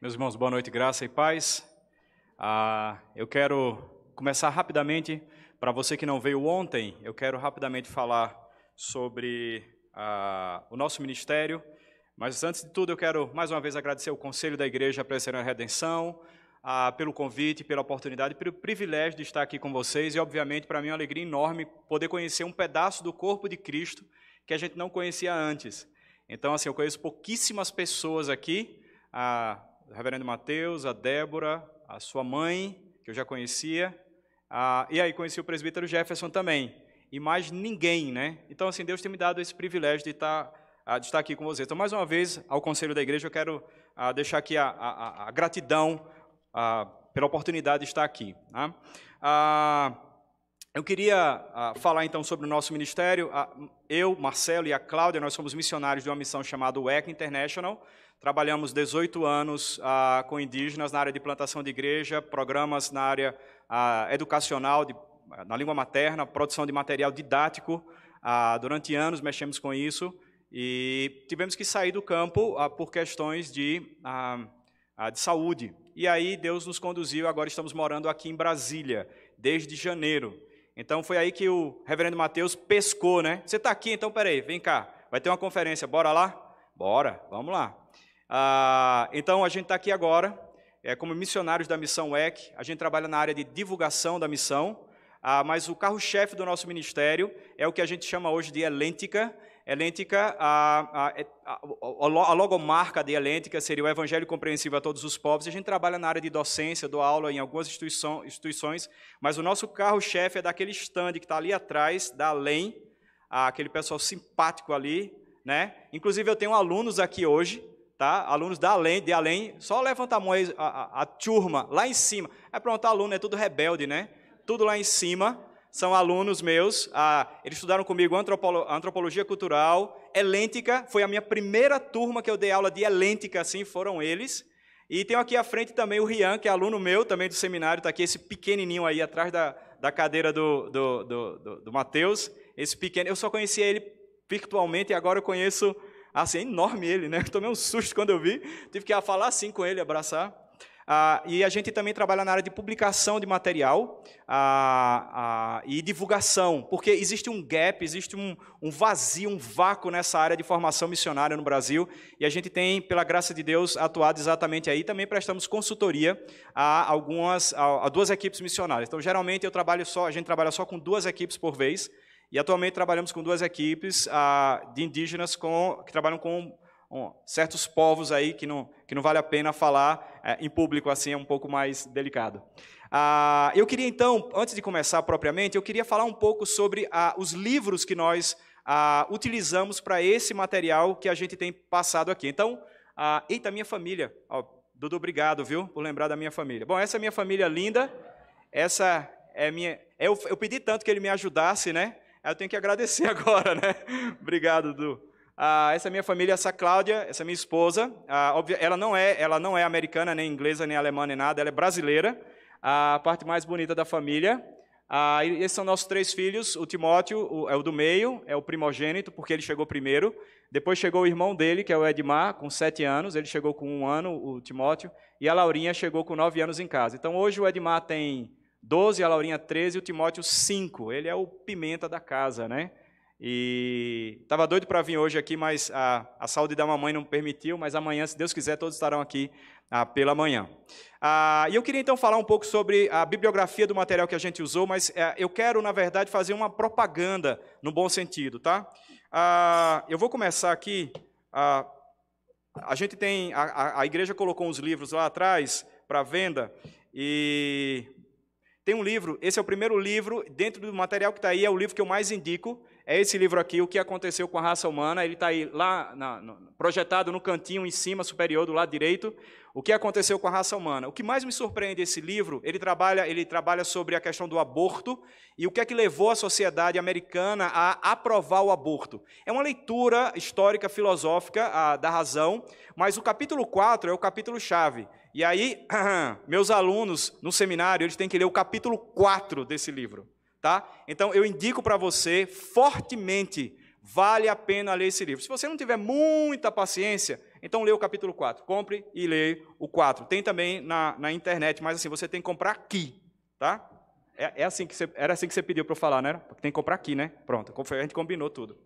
Meus irmãos, boa noite, graça e paz. Ah, eu quero começar rapidamente. Para você que não veio ontem, eu quero rapidamente falar sobre ah, o nosso ministério. Mas antes de tudo, eu quero mais uma vez agradecer o Conselho da Igreja Presbiteriana Redenção ah, pelo convite, pela oportunidade, pelo privilégio de estar aqui com vocês e, obviamente, para mim é uma alegria enorme poder conhecer um pedaço do corpo de Cristo que a gente não conhecia antes. Então, assim, eu conheço pouquíssimas pessoas aqui, a reverendo Mateus, a Débora, a sua mãe, que eu já conhecia, a, e aí conheci o presbítero Jefferson também, e mais ninguém, né? Então, assim, Deus tem me dado esse privilégio de estar, de estar aqui com vocês. Então, mais uma vez, ao Conselho da Igreja, eu quero deixar aqui a, a, a gratidão pela oportunidade de estar aqui. Tá? eu queria falar então sobre o nosso ministério. eu, Marcelo e a Cláudia, nós somos missionários de uma missão chamada WEC International. Trabalhamos 18 anos com indígenas na área de plantação de igreja, programas na área educacional, de, na língua materna, produção de material didático. durante anos mexemos com isso e tivemos que sair do campo por questões de, de saúde. E aí Deus nos conduziu, agora estamos morando aqui em Brasília, desde janeiro. Então foi aí que o reverendo Mateus pescou, né? Você está aqui, então peraí, vem cá, vai ter uma conferência, bora lá? Bora, vamos lá. Ah, então a gente está aqui agora, é, como missionários da missão EC, a gente trabalha na área de divulgação da missão, ah, mas o carro-chefe do nosso ministério é o que a gente chama hoje de Elêntica, Helêntica, a, a, a, a, logomarca de Helêntica seria o Evangelho compreensível a todos os povos. A gente trabalha na área de docência, dou aula em algumas instituições, mas o nosso carro-chefe é daquele stand que está ali atrás, da Além, aquele pessoal simpático ali. Né? Inclusive, eu tenho alunos aqui hoje, tá? alunos da Além, de Além, só levanta a mão aí, a, turma, lá em cima. É pronto, aluno é tudo rebelde, né? Tudo lá em cima são alunos meus, ah, eles estudaram comigo antropolo antropologia cultural, helêntica, foi a minha primeira turma que eu dei aula de helêntica, assim, foram eles. E tenho aqui à frente também o Rian, que é aluno meu também do seminário, está aqui esse pequenininho aí atrás da, da cadeira do, do, do, do, do Mateus. Esse pequeno, eu só conhecia ele virtualmente e agora eu conheço, assim, é enorme ele, né? tomei um susto quando eu vi, tive que falar assim com ele, abraçar. Ah, e a gente também trabalha na área de publicação de material ah, ah, e divulgação, porque existe um gap, existe um, um, vazio, um vácuo nessa área de formação missionária no Brasil, e a gente tem, pela graça de Deus, atuado exatamente aí. Também prestamos consultoria a algumas, a, a duas equipes missionárias. Então, geralmente eu trabalho só, a gente trabalha só com duas equipes por vez. E atualmente trabalhamos com duas equipes de indígenas com, que trabalham com certos povos aí que não, que não vale a pena falar é, em público assim, é um pouco mais delicado. Ah, eu queria então, antes de começar propriamente, eu queria falar um pouco sobre ah, os livros que nós ah, utilizamos para esse material que a gente tem passado aqui. Então, ah, eita, minha família. Ó, Dudu, obrigado, viu, por lembrar da minha família. Bom, essa é minha família linda, essa é minha... Eu, eu pedi tanto que ele me ajudasse, né? Eu tenho que agradecer agora, né? Obrigado, Dudu. Ah, essa é minha família, essa Cláudia, essa é minha esposa. Ah, ela não é, ela não é americana, nem inglesa, nem alemã, nem nada. Ela é brasileira. A parte mais bonita da família. Ah, esses são nossos três filhos. O Timóteo o, é o do meio, é o primogênito, porque ele chegou primeiro. Depois chegou o irmão dele, que é o Edmar, com sete anos. Ele chegou com um ano, o Timóteo. E a Laurinha chegou com nove anos em casa. Então hoje o Edmar tem 12, a Laurinha 13 e o Timóteo 5. Ele é o pimenta da casa, né? E estava doido para vir hoje aqui, mas a, a, saúde da mamãe não permitiu. Mas amanhã, se Deus quiser, todos estarão aqui ah, pela manhã. Ah, e eu queria então falar um pouco sobre a bibliografia do material que a gente usou, mas é, eu quero, na verdade, fazer uma propaganda no bom sentido, tá? Ah, eu vou começar aqui. Ah, a gente tem, a, a igreja colocou uns livros lá atrás para venda e tem um livro. Esse é o primeiro livro dentro do material que está aí, é o livro que eu mais indico é esse livro aqui, O que aconteceu com a raça humana. Ele está aí lá na, no, projetado no cantinho em cima superior do lado direito. O que aconteceu com a raça humana? O que mais me surpreende esse livro, ele trabalha, ele trabalha sobre a questão do aborto e o que é que levou a sociedade americana a aprovar o aborto. É uma leitura histórica, filosófica a, da razão, mas o capítulo 4 é o capítulo chave. E aí, meus alunos no seminário, eles têm que ler o capítulo 4 desse livro tá? Então eu indico para você fortemente, vale a pena ler esse livro. Se você não tiver muita paciência, Então lê o capítulo 4. Compre e lê o 4. Tem também na, na internet, mas assim, você tem que comprar aqui, tá? É, é assim que você, era assim que você pediu para eu falar, né? Tem que comprar aqui, né? Pronto, a gente combinou tudo.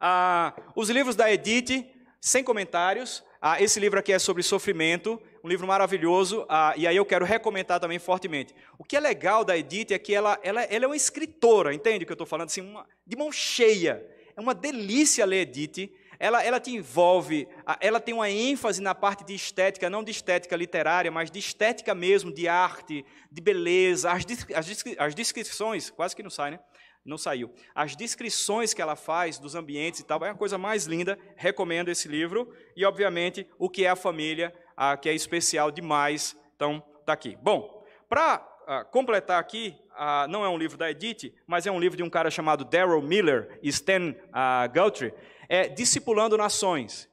Ah, os livros da Edith, sem comentários. Ah, esse livro aqui é sobre sofrimento, um livro maravilhoso, ah, e aí eu quero recomendar também fortemente. O que é legal da Edith é que ela, ela, ela é uma escritora, entende o que eu estou falando? Assim, uma, de mão cheia. É uma delícia ler Edith. Ela, ela te envolve, ela tem uma ênfase na parte de estética, não de estética literária, mas de estética mesmo, de arte, de beleza. As, as, as descrições, quase que não sai, né? Não saiu. As descrições que ela faz dos ambientes e tal, é a coisa mais linda. Recomendo esse livro. E, obviamente, o que é a família, ah, que é especial demais. Então, está aqui. Bom, para ah, completar aqui, ah, não é um livro da Edith, mas é um livro de um cara chamado Daryl Miller e Stan ah, Guthrie, é Discipulando Nações.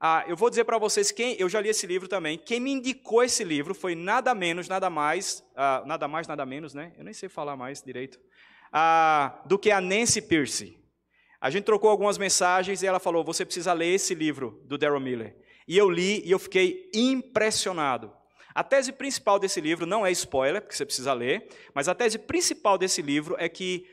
Ah, eu vou dizer para vocês quem, eu já li esse livro também. Quem me indicou esse livro foi nada menos, nada mais, ah, nada mais, nada menos, né? Eu nem sei falar mais direito ah, do que a Nancy Pierce. A gente trocou algumas mensagens e ela falou: você precisa ler esse livro do Daryl Miller. E eu li e eu fiquei impressionado. A tese principal desse livro não é spoiler, porque você precisa ler, mas a tese principal desse livro é que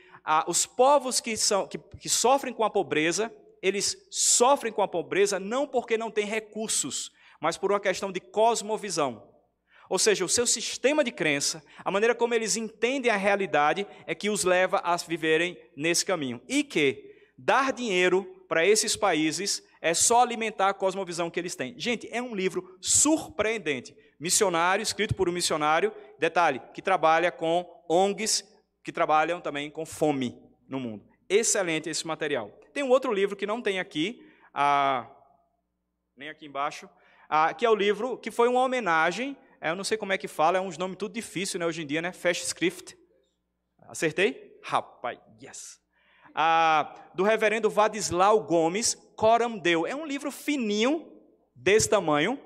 os povos que, são, que, que sofrem com a pobreza, eles sofrem com a pobreza não porque não têm recursos, mas por uma questão de cosmovisão. Ou seja, o seu sistema de crença, a maneira como eles entendem a realidade, é que os leva a viverem nesse caminho. E que dar dinheiro para esses países é só alimentar a cosmovisão que eles têm. Gente, é um livro surpreendente. Missionário, escrito por um missionário, detalhe, que trabalha com ONGs que trabalham também com fome no mundo. Excelente esse material. Tem um outro livro que não tem aqui, ah, nem aqui embaixo, ah, que é o livro que foi uma homenagem eu não sei como é que fala, é uns nomes tudo difícil né, hoje em dia, né? Fast Script. Acertei? Rapaz, yes. Ah, do reverendo Vadislau Gomes, Coram Deu. É um livro fininho, desse tamanho,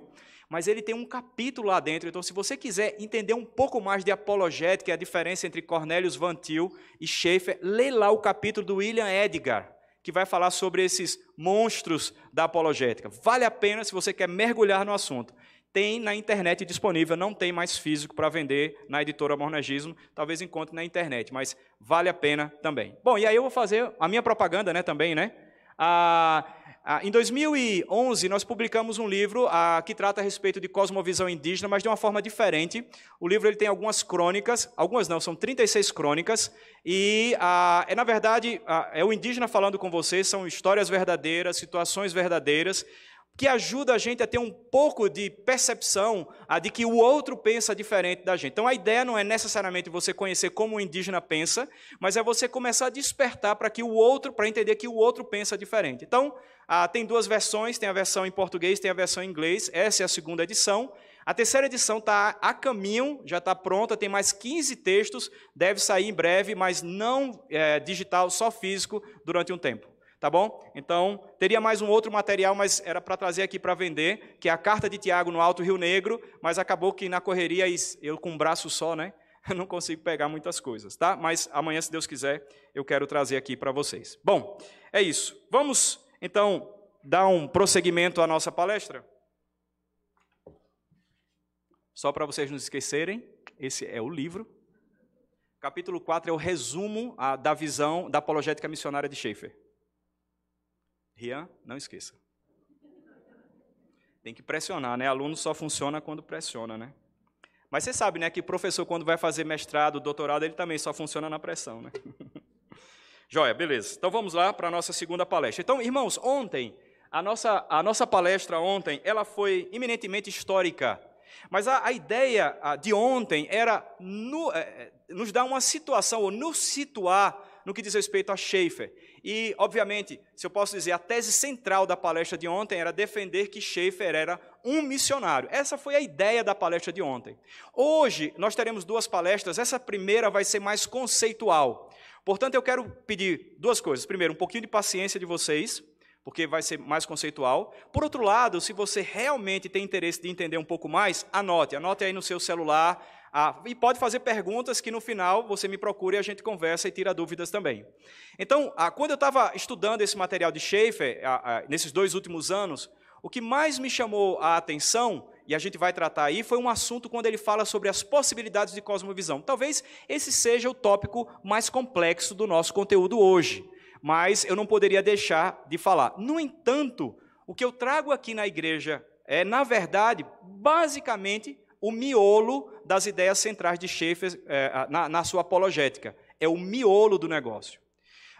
mas ele tem um capítulo lá dentro. Então, se você quiser entender um pouco mais de apologética, a diferença entre Cornelius Van Til e Schaeffer, lê lá o capítulo do William Edgar, que vai falar sobre esses monstros da apologética. Vale a pena se você quer mergulhar no assunto tem na internet disponível, não tem mais físico para vender na editora Mornagismo, talvez encontre na internet, mas vale a pena também. Bom, e aí eu vou fazer a minha propaganda né, também, né? Ah, ah, em 2011, nós publicamos um livro ah, que trata a respeito de cosmovisão indígena, mas de uma forma diferente. O livro ele tem algumas crônicas, algumas não, são 36 crônicas, e ah, é, na verdade, ah, é o indígena falando com vocês, são histórias verdadeiras, situações verdadeiras, que ajuda a gente a ter um pouco de percepção a de que o outro pensa diferente da gente. Então a ideia não é necessariamente você conhecer como o indígena pensa, mas é você começar a despertar para que o outro, para entender que o outro pensa diferente. Então, ah, tem duas versões, tem a versão em português, tem a versão em inglês. Essa é a segunda edição. A terceira edição está a caminho, já está pronta, tem mais 15 textos, deve sair em breve, mas não é, digital, só físico, durante um tempo tá bom? Então, teria mais um outro material, mas era para trazer aqui para vender, que é a carta de Tiago no Alto Rio Negro, mas acabou que na correria, eu com um braço só, né? Não consigo pegar muitas coisas, tá? Mas amanhã, se Deus quiser, eu quero trazer aqui para vocês. Bom, é isso. Vamos, então, dar um prosseguimento à nossa palestra? Só para vocês não esquecerem, esse é o livro. Capítulo 4 é o resumo da visão da apologética missionária de Schaeffer. Rian, não esqueça. Tem que pressionar, né? Aluno só funciona quando pressiona, né? Mas você sabe, né, que professor quando vai fazer mestrado, doutorado, ele também só funciona na pressão, né? Joia, beleza. Então vamos lá para a nossa segunda palestra. Então, irmãos, ontem, a nossa, a nossa palestra ontem, ela foi eminentemente histórica. Mas a, a ideia de ontem era no, é, nos dar uma situação, ou nos situar no que diz respeito a Schaefer. E, obviamente, se eu posso dizer, a tese central da palestra de ontem era defender que Schaeffer era um missionário. Essa foi a ideia da palestra de ontem. Hoje, nós teremos duas palestras. Essa primeira vai ser mais conceitual. Portanto, eu quero pedir duas coisas. Primeiro, um pouquinho de paciência de vocês, porque vai ser mais conceitual. Por outro lado, se você realmente tem interesse de entender um pouco mais, anote. Anote aí no seu celular, ah, e pode fazer perguntas que no final você me procure e a gente conversa e tira dúvidas também. Então, ah, quando eu estava estudando esse material de Schaefer, ah, ah, nesses dois últimos anos, O que mais me chamou a atenção, e a gente vai tratar aí, foi um assunto quando ele fala sobre as possibilidades de cosmovisão. Talvez esse seja o tópico mais complexo do nosso conteúdo hoje, mas eu não poderia deixar de falar. No entanto, o que eu trago aqui na igreja é, na verdade, basicamente, o miolo das ideias centrais de Schaeffer é, na, na sua apologética. É o miolo do negócio.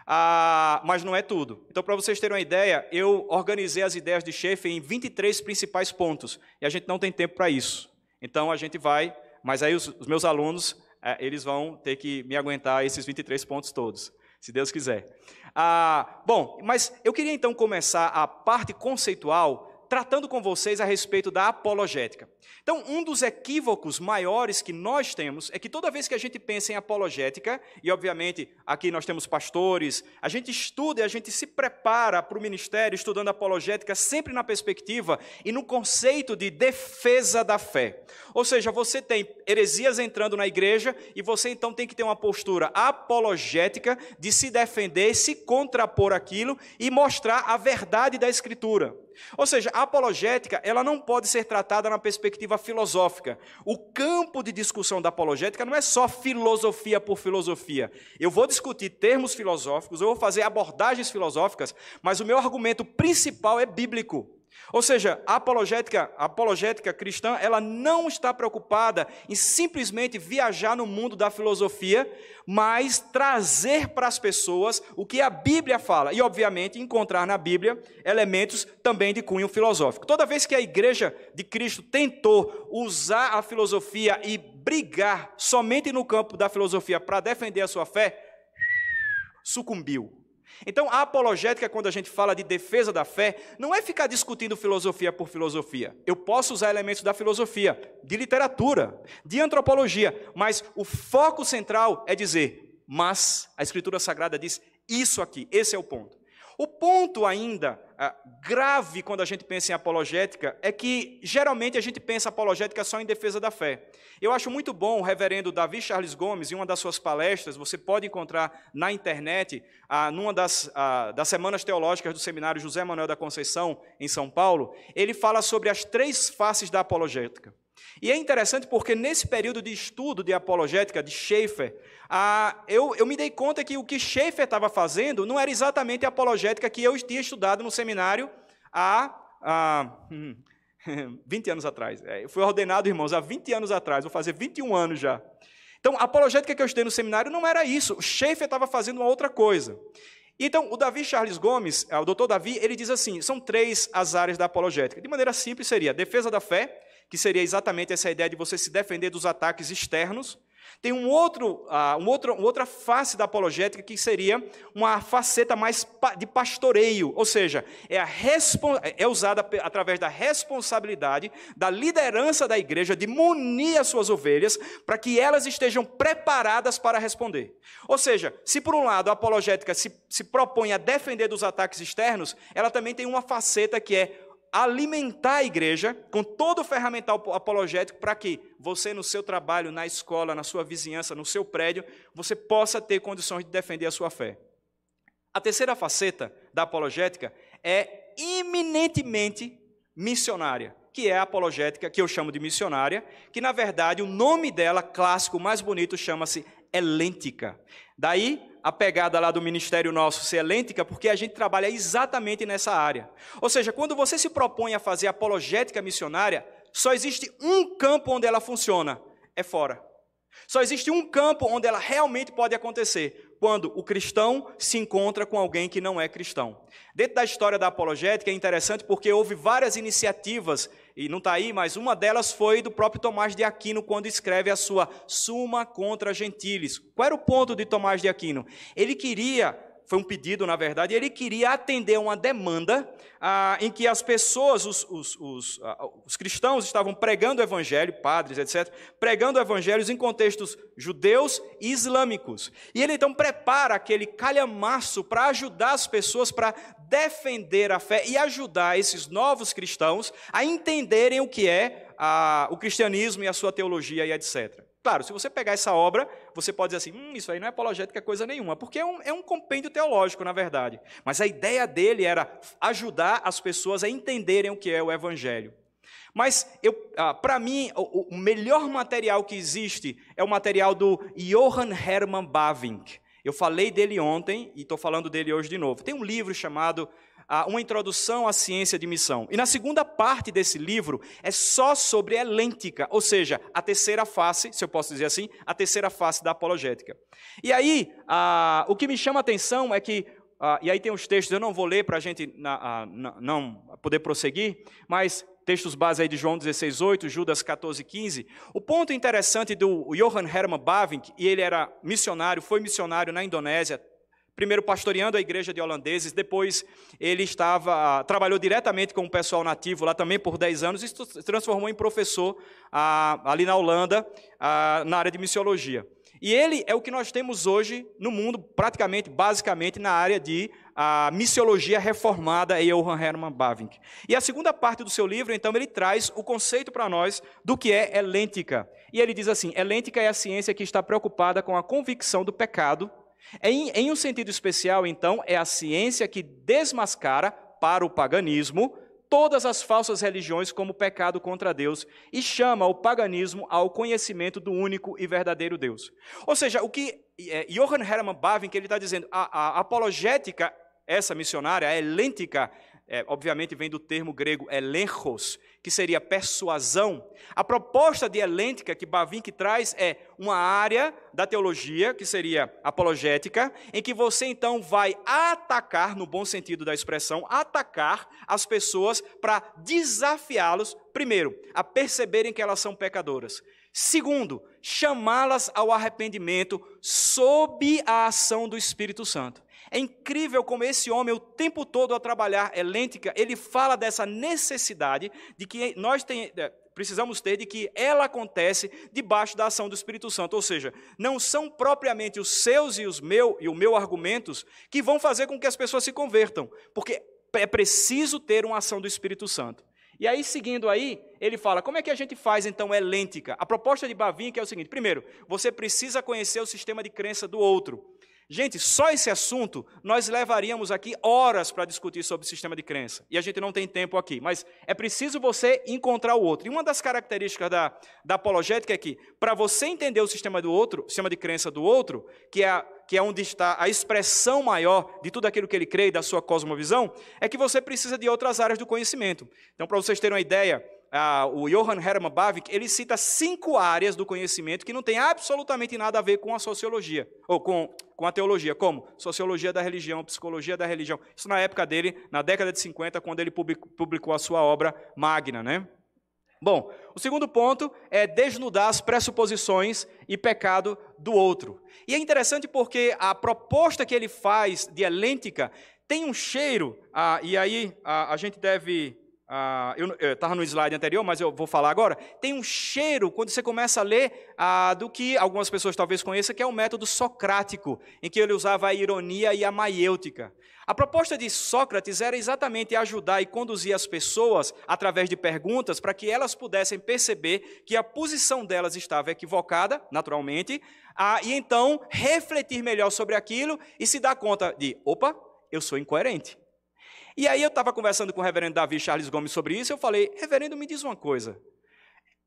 Ah, mas não é tudo. Então, para vocês terem uma ideia, eu organizei as ideias de Schaeffer em 23 principais pontos, e a gente não tem tempo para isso. Então, a gente vai, mas aí os, os meus alunos, é, eles vão ter que me aguentar esses 23 pontos todos, se Deus quiser. Ah, bom, mas eu queria então começar a parte conceitual tratando com vocês a respeito da apologética. Então, um dos equívocos maiores que nós temos é que toda vez que a gente pensa em apologética, e obviamente aqui nós temos pastores, a gente estuda e a gente se prepara para o ministério estudando apologética sempre na perspectiva e no conceito de defesa da fé. Ou seja, você tem heresias entrando na igreja e você então tem que ter uma postura apologética de se defender, se contrapor aquilo e mostrar a verdade da escritura. Ou seja, a apologética ela não pode ser tratada na perspectiva filosófica. O campo de discussão da apologética não é só filosofia por filosofia. Eu vou discutir termos filosóficos, eu vou fazer abordagens filosóficas, mas o meu argumento principal é bíblico. Ou seja, a apologética, a apologética cristã, ela não está preocupada em simplesmente viajar no mundo da filosofia, mas trazer para as pessoas o que a Bíblia fala e, obviamente, encontrar na Bíblia elementos também de cunho filosófico. Toda vez que a igreja de Cristo tentou usar a filosofia e brigar somente no campo da filosofia para defender a sua fé, sucumbiu. Então, a apologética, quando a gente fala de defesa da fé, não é ficar discutindo filosofia por filosofia. Eu posso usar elementos da filosofia, de literatura, de antropologia, mas o foco central é dizer, mas a Escritura Sagrada diz isso aqui, esse é o ponto. O ponto ainda ah, grave quando a gente pensa em apologética é que geralmente a gente pensa apologética só em defesa da fé. Eu acho muito bom o reverendo Davi Charles Gomes, em uma das suas palestras, você pode encontrar na internet, ah, numa das, ah, das semanas teológicas do seminário José Manuel da Conceição, em São Paulo, ele fala sobre as três faces da apologética. E é interessante porque nesse período de estudo de apologética de Schaeffer, eu, eu me dei conta que o que Schaeffer estava fazendo não era exatamente a apologética que eu tinha estudado no seminário há, há hum, 20 anos atrás. É, eu fui ordenado, irmãos, há 20 anos atrás, vou fazer 21 anos já. Então, a apologética que eu estudei no seminário não era isso. Schaeffer estava fazendo uma outra coisa. Então, o Davi Charles Gomes, é, o doutor Davi, ele diz assim: são três as áreas da apologética. De maneira simples, seria defesa da fé, que seria exatamente essa ideia de você se defender dos ataques externos. Tem um outro, uh, um outro, uma outra face da apologética que seria uma faceta mais de pastoreio, ou seja, é, a é usada através da responsabilidade da liderança da igreja de munir as suas ovelhas para que elas estejam preparadas para responder. Ou seja, se por um lado a apologética se, se propõe a defender dos ataques externos, ela também tem uma faceta que é alimentar a igreja com todo o ferramental apologético para que você, no seu trabalho, na escola, na sua vizinhança, no seu prédio, você possa ter condições de defender a sua fé. A terceira faceta da apologética é eminentemente missionária, que é a apologética, que eu chamo de missionária, que na verdade o nome dela, clássico, mais bonito, chama-se helêntica. Daí a pegada lá do ministério nosso ser lêntica, porque a gente trabalha exatamente nessa área. Ou seja, quando você se propõe a fazer apologética missionária, só existe um campo onde ela funciona: é fora. Só existe um campo onde ela realmente pode acontecer, quando o cristão se encontra com alguém que não é cristão. Dentro da história da apologética é interessante porque houve várias iniciativas, e não está aí, mas uma delas foi do próprio Tomás de Aquino, quando escreve a sua Suma contra Gentiles. Qual era o ponto de Tomás de Aquino? Ele queria foi um pedido, na verdade, ele queria atender uma demanda ah, em que as pessoas, os, os, os, ah, os, cristãos estavam pregando o evangelho, padres, etc., pregando evangelhos em contextos judeus e islâmicos. E ele então prepara aquele calhamaço para ajudar as pessoas para defender a fé e ajudar esses novos cristãos a entenderem o que é ah, o cristianismo e a sua teologia e etc. Claro, se você pegar essa obra, você pode dizer assim: hum, isso aí não é apologética coisa nenhuma, porque é um, é um compêndio teológico, na verdade. Mas a ideia dele era ajudar as pessoas a entenderem o que é o Evangelho. Mas, ah, para mim, o, o, melhor material que existe é o material do Johann Hermann Bavinck. Eu falei dele ontem e estou falando dele hoje de novo. Tem um livro chamado Uma Introdução à Ciência de Missão. E na segunda parte desse livro é só sobre elêntica, ou seja, a terceira face, se eu posso dizer assim, a terceira face da apologética. E aí, o que me chama a atenção é que e aí tem os textos, eu não vou ler para a gente ah, não poder prosseguir, mas textos base aí de João 16, 8, Judas 14, 15. O ponto interessante do Johann Hermann Bavinck, e ele era missionário, foi missionário na Indonésia, primeiro pastoreando a igreja de holandeses, depois ele estava trabalhou diretamente com o pessoal nativo lá também por 10 anos e se transformou em professor ah, ali na Holanda, ah, na área de missiologia. E ele é o que nós temos hoje no mundo, praticamente, basicamente, na área de a missiologia reformada em Johann Hermann Bavinck. E a segunda parte do seu livro, então, ele traz o conceito para nós do que é helêntica. E ele diz assim: helêntica é a ciência que está preocupada com a convicção do pecado. Em, em um sentido especial, então, é a ciência que desmascara para o paganismo todas as falsas religiões como pecado contra Deus e chama o paganismo ao conhecimento do único e verdadeiro Deus. Ou seja, o que é, Johann Hermann Bavinck ele está dizendo, a, a apologética essa missionária, a helêntica, é, obviamente vem do termo grego elenchos, que seria persuasão. A proposta de helêntica que Bavinck traz é uma área da teologia, que seria apologética, em que você então vai atacar, no bom sentido da expressão, atacar as pessoas para desafiá-los, primeiro, a perceberem que elas são pecadoras. Segundo, chamá-las ao arrependimento sob a ação do Espírito Santo. É incrível como esse homem, o tempo todo a trabalhar elêntica, ele fala dessa necessidade de que nós tem, é, precisamos ter, de que ela acontece debaixo da ação do Espírito Santo. Ou seja, não são propriamente os seus e os meu e o meu argumentos que vão fazer com que as pessoas se convertam, porque é preciso ter uma ação do Espírito Santo. E aí, seguindo aí, ele fala: como é que a gente faz então elêntica? A proposta de Bavinck é o seguinte: primeiro, você precisa conhecer o sistema de crença do outro. Gente, só esse assunto nós levaríamos aqui horas para discutir sobre o sistema de crença. E a gente não tem tempo aqui. Mas é preciso você encontrar o outro. E uma das características da, da apologética é que, para você entender o sistema do outro, o sistema de crença do outro, que é, que é onde está a expressão maior de tudo aquilo que ele crê e da sua cosmovisão, é que você precisa de outras áreas do conhecimento. Então, para vocês terem uma ideia, o Johann Hermann Bavinck, ele cita cinco áreas do conhecimento que não tem absolutamente nada a ver com a sociologia, ou com, com a teologia, como sociologia da religião, psicologia da religião. Isso na época dele, na década de 50, quando ele publicou a sua obra magna, né? Bom, o segundo ponto é desnudar as pressuposições e pecado do outro. E é interessante porque a proposta que ele faz de helêntica tem um cheiro, ah, e aí ah, a gente deve ah, eu estava no slide anterior, mas eu vou falar agora. Tem um cheiro, quando você começa a ler, ah, do que algumas pessoas talvez conheçam, que é o método socrático, em que ele usava a ironia e a maiêutica. A proposta de Sócrates era exatamente ajudar e conduzir as pessoas, através de perguntas, para que elas pudessem perceber que a posição delas estava equivocada, naturalmente, ah, e então refletir melhor sobre aquilo e se dar conta de: opa, eu sou incoerente. E aí eu estava conversando com o reverendo Davi Charles Gomes sobre isso, eu falei, reverendo, me diz uma coisa.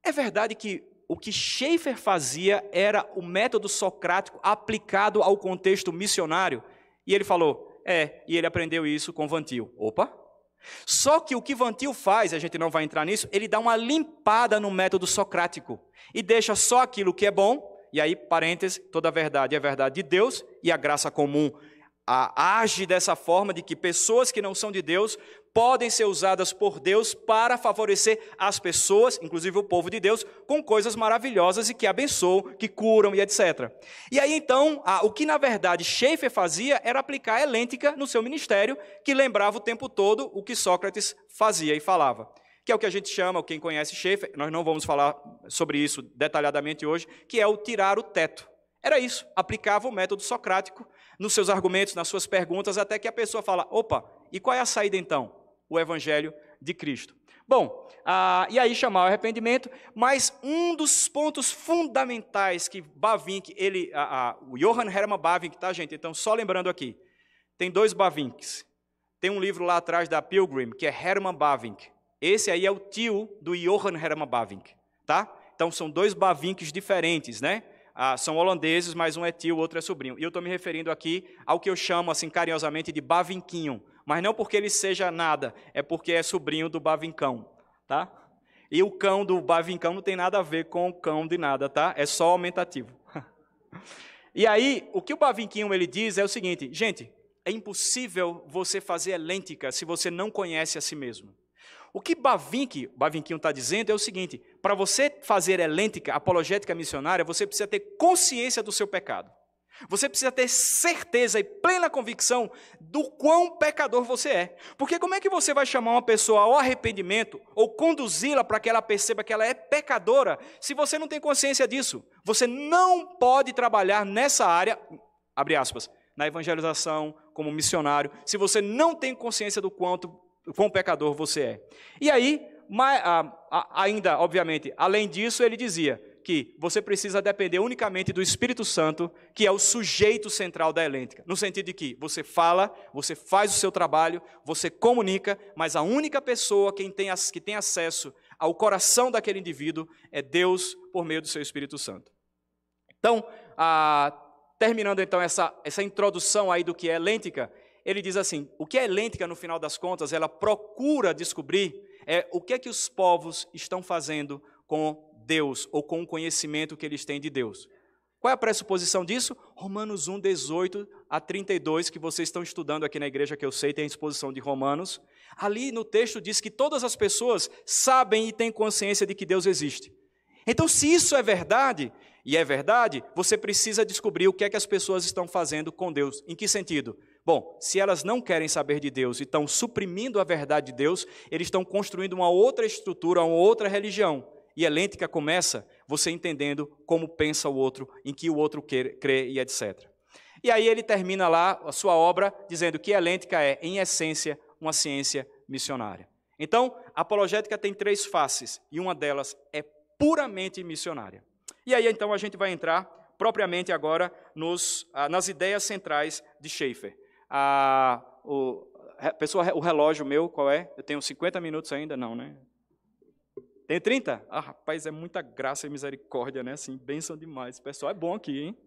É verdade que o que Schaeffer fazia era o método socrático aplicado ao contexto missionário? E ele falou, é, e ele aprendeu isso com Vantil. Opa! Só que o que Vantil faz, a gente não vai entrar nisso, ele dá uma limpada no método socrático e deixa só aquilo que é bom, e aí, parênteses, toda a verdade é a verdade de Deus e a graça comum age dessa forma de que pessoas que não são de Deus podem ser usadas por Deus para favorecer as pessoas, inclusive o povo de Deus, com coisas maravilhosas e que abençoam, que curam e etc. E aí então, o que na verdade Schaeffer fazia era aplicar a helêntica no seu ministério, que lembrava o tempo todo o que Sócrates fazia e falava. Que é o que a gente chama, quem conhece Schaeffer, nós não vamos falar sobre isso detalhadamente hoje, que é o tirar o teto. Era isso, aplicava o método socrático nos seus argumentos, nas suas perguntas, até que a pessoa fala: opa, e qual é a saída então? O Evangelho de Cristo. Bom, ah, e aí chamar o arrependimento, mas um dos pontos fundamentais que Bavinck, ele, ah, ah, o Johann Hermann Bavinck, tá gente? Então, só lembrando aqui, tem dois Bavincks. Tem um livro lá atrás da Pilgrim, que é Hermann Bavinck. Esse aí é o tio do Johann Hermann Bavinck, tá? Então, são dois Bavincks diferentes, né? Ah, são holandeses, mas um é tio, o outro é sobrinho. E eu estou me referindo aqui ao que eu chamo, assim, carinhosamente, de Bavinquinho mas não porque ele seja nada, é porque é sobrinho do Bavincão, tá? E o cão do Bavincão não tem nada a ver com o cão de nada, tá? É só aumentativo. e aí, o que o Bavinquinho ele diz é o seguinte, gente, é impossível você fazer elêntica se você não conhece a si mesmo. O que Bavinck, Bavinquinho está dizendo é o seguinte: para você fazer elêntica, apologética missionária, você precisa ter consciência do seu pecado. Você precisa ter certeza e plena convicção do quão pecador você é. Porque como é que você vai chamar uma pessoa ao arrependimento ou conduzi-la para que ela perceba que ela é pecadora se você não tem consciência disso? Você não pode trabalhar nessa área, abre aspas, na evangelização, como missionário, se você não tem consciência do quanto quão pecador você é. E aí, ainda, obviamente, além disso, ele dizia: que você precisa depender unicamente do Espírito Santo, que é o sujeito central da elêntica. No sentido de que você fala, você faz o seu trabalho, você comunica, mas a única pessoa que tem, que tem acesso ao coração daquele indivíduo é Deus por meio do seu Espírito Santo. Então, ah, terminando então essa, essa introdução aí do que é elêntica, ele diz assim: o que é elêntica, no final das contas, ela procura descobrir é o que é que os povos estão fazendo com Deus ou com o conhecimento que eles têm de Deus. Qual é a pressuposição disso? Romanos 1, 18 a 32, que vocês estão estudando aqui na igreja, que eu sei, tem a exposição de Romanos. Ali no texto diz que todas as pessoas sabem e têm consciência de que Deus existe. Então, se isso é verdade, e é verdade, você precisa descobrir o que é que as pessoas estão fazendo com Deus. Em que sentido? Bom, se elas não querem saber de Deus e estão suprimindo a verdade de Deus, eles estão construindo uma outra estrutura, uma outra religião. E a lêntica começa você entendendo como pensa o outro, em que o outro crê e etc. E aí ele termina lá a sua obra dizendo que a lêntica é, em essência, uma ciência missionária. Então, a apologética tem três faces, e uma delas é puramente missionária. E aí, então, a gente vai entrar propriamente agora nos, ah, nas ideias centrais de Schaeffer. Ah, o, pessoa, o relógio meu, qual é? Eu tenho 50 minutos ainda? Não, né? Tem 30? Ah, rapaz, é muita graça e misericórdia, né? Assim, bênção demais. Pessoal é bom aqui, hein?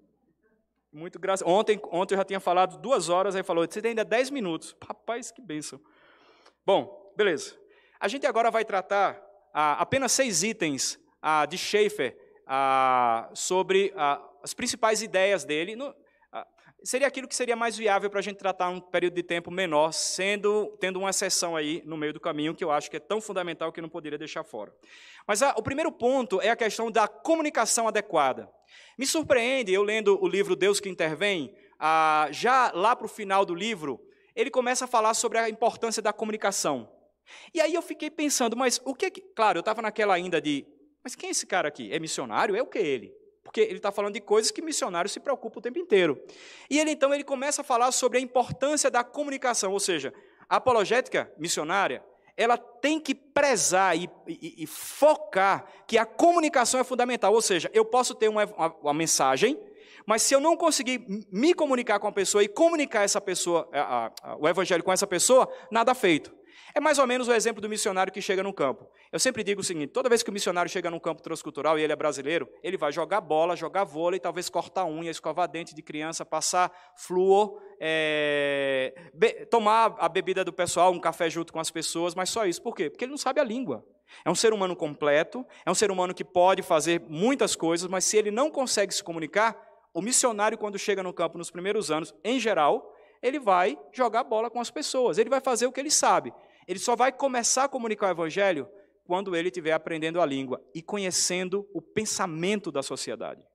Muito graça. Ontem, ontem eu já tinha falado duas horas, aí falou, você tem ainda 10 minutos. Rapaz, que bênção. Bom, beleza. A gente agora vai tratar ah, apenas seis itens ah, de Schaefer ah, sobre ah, as principais ideias dele. No, seria aquilo que seria mais viável para a gente tratar um período de tempo menor, sendo tendo uma exceção aí no meio do caminho que eu acho que é tão fundamental que não poderia deixar fora. Mas a, o primeiro ponto é a questão da comunicação adequada. Me surpreende, eu lendo o livro Deus que Intervém, ah, já lá para o final do livro, ele começa a falar sobre a importância da comunicação. E aí eu fiquei pensando, mas o que. Claro, eu estava naquela ainda de. Mas quem é esse cara aqui? É missionário? É o que ele? Porque ele está falando de coisas que missionários se preocupam o tempo inteiro. E ele então ele começa a falar sobre a importância da comunicação, ou seja, a apologética missionária, ela tem que prezar e, e, e focar que a comunicação é fundamental, ou seja, eu posso ter uma, uma, uma, mensagem, mas se eu não conseguir me comunicar com a pessoa e comunicar essa pessoa, a, a, o evangelho com essa pessoa, nada feito. É mais ou menos o exemplo do missionário que chega no campo. Eu sempre digo o seguinte: toda vez que o missionário chega num campo transcultural e ele é brasileiro, ele vai jogar bola, jogar vôlei, talvez cortar unha, escovar dente de criança, passar flúor, é, tomar a bebida do pessoal, um café junto com as pessoas, mas só isso. Por quê? Porque ele não sabe a língua. É um ser humano completo, é um ser humano que pode fazer muitas coisas, mas se ele não consegue se comunicar, o missionário, quando chega no campo nos primeiros anos, em geral, ele vai jogar bola com as pessoas, ele vai fazer o que ele sabe. Ele só vai começar a comunicar o evangelho quando ele estiver aprendendo a língua e conhecendo o pensamento da sociedade.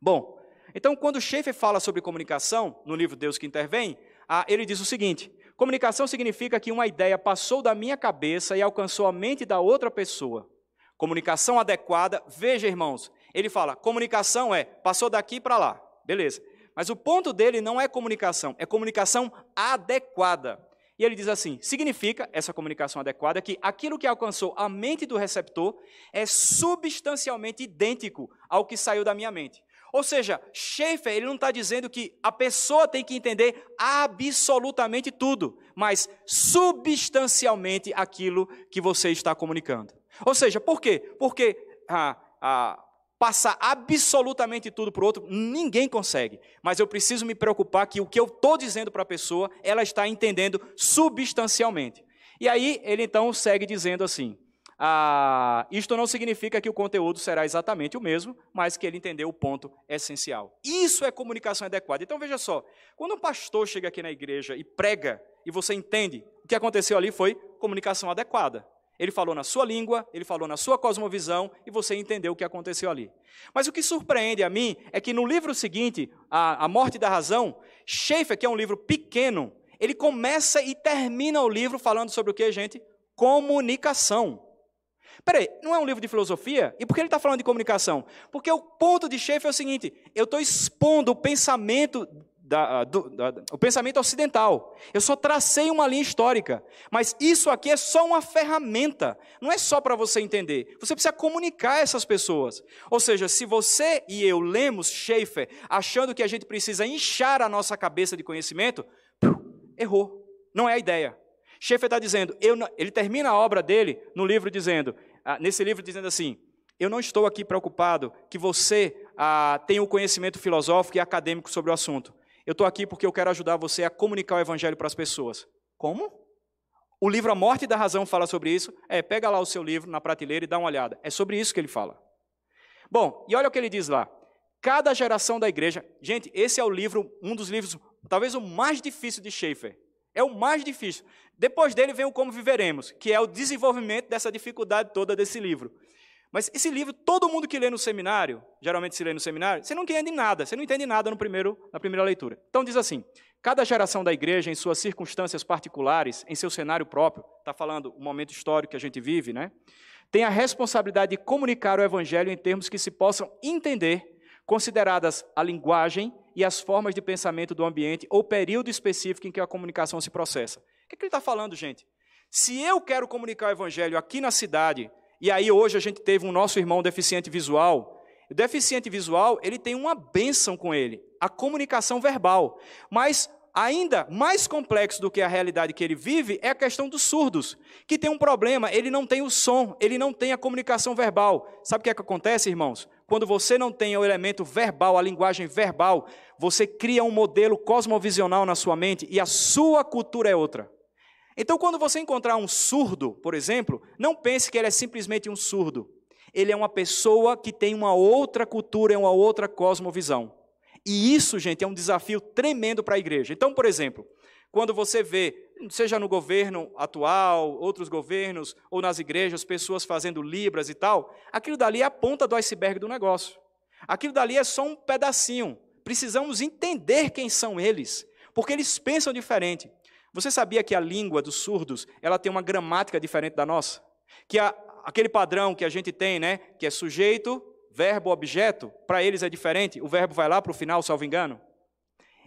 Bom, então quando Schaeffer fala sobre comunicação, no livro Deus que Intervém, ah, ele diz o seguinte: comunicação significa que uma ideia passou da minha cabeça e alcançou a mente da outra pessoa. Comunicação adequada, veja irmãos, ele fala: comunicação é passou daqui para lá, beleza. Mas o ponto dele não é comunicação, é comunicação adequada. E ele diz assim: significa essa comunicação adequada que aquilo que alcançou a mente do receptor é substancialmente idêntico ao que saiu da minha mente. Ou seja, Schaefer ele não está dizendo que a pessoa tem que entender absolutamente tudo, mas substancialmente aquilo que você está comunicando. Ou seja, por quê? Porque ah, ah, passar absolutamente tudo para o outro, ninguém consegue. Mas eu preciso me preocupar que o que eu estou dizendo para a pessoa, ela está entendendo substancialmente. E aí ele então segue dizendo assim: ah, isto não significa que o conteúdo será exatamente o mesmo, mas que ele entendeu o ponto essencial. Isso é comunicação adequada. Então veja só, quando um pastor chega aqui na igreja e prega, e você entende, o que aconteceu ali foi comunicação adequada. Ele falou na sua língua, ele falou na sua cosmovisão e você entendeu o que aconteceu ali. Mas o que surpreende a mim é que no livro seguinte, A, a Morte da Razão, Schaeffer, que é um livro pequeno, ele começa e termina o livro falando sobre o que, gente? Comunicação. Peraí, não é um livro de filosofia? E por que ele está falando de comunicação? Porque o ponto de Schaeffer é o seguinte: eu estou expondo o pensamento da, do, da, o pensamento ocidental. Eu só tracei uma linha histórica. Mas isso aqui é só uma ferramenta. Não é só para você entender. Você precisa comunicar essas pessoas. Ou seja, se você e eu lemos Schaeffer achando que a gente precisa inchar a nossa cabeça de conhecimento, errou. Não é a ideia. Schaeffer está dizendo, não, ele termina a obra dele no livro dizendo, ah, nesse livro dizendo assim, eu não estou aqui preocupado que você ah, tenha o conhecimento filosófico e acadêmico sobre o assunto. Eu estou aqui porque eu quero ajudar você a comunicar o evangelho para as pessoas. Como? O livro A Morte da Razão fala sobre isso. É, pega lá o seu livro na prateleira e dá uma olhada. É sobre isso que ele fala. Bom, e olha o que ele diz lá. Cada geração da igreja. Gente, esse é o livro, um dos livros, talvez o mais difícil de Schaeffer. É o mais difícil. Depois dele vem o Como Viveremos, que é o desenvolvimento dessa dificuldade toda desse livro. Mas esse livro, todo mundo que lê no seminário, geralmente se lê no seminário, você não entende nada, você não entende nada no primeiro, na primeira leitura. Então diz assim: cada geração da igreja, em suas circunstâncias particulares, em seu cenário próprio, está falando o momento histórico que a gente vive, né? Tem a responsabilidade de comunicar o evangelho em termos que se possam entender, consideradas a linguagem e as formas de pensamento do ambiente ou período específico em que a comunicação se processa. O que, é que ele está falando, gente? Se eu quero comunicar o evangelho aqui na cidade, e aí hoje a gente teve um nosso irmão deficiente visual. O deficiente visual, ele tem uma bênção com ele, a comunicação verbal. Mas ainda mais complexo do que a realidade que ele vive é a questão dos surdos, que tem um problema, ele não tem o som, ele não tem a comunicação verbal. Sabe o que, é que acontece, irmãos? Quando você não tem o elemento verbal, a linguagem verbal, você cria um modelo cosmovisional na sua mente e a sua cultura é outra. Então, quando você encontrar um surdo, por exemplo, não pense que ele é simplesmente um surdo. Ele é uma pessoa que tem uma outra cultura, uma outra cosmovisão. E isso, gente, é um desafio tremendo para a igreja. Então, por exemplo, quando você vê, seja no governo atual, outros governos, ou nas igrejas, pessoas fazendo libras e tal, aquilo dali é a ponta do iceberg do negócio. Aquilo dali é só um pedacinho. Precisamos entender quem são eles, porque eles pensam diferente. Você sabia que a língua dos surdos ela tem uma gramática diferente da nossa? Que a, aquele padrão que a gente tem, né, que é sujeito, verbo, objeto, para eles é diferente. O verbo vai lá para o final, salvo engano.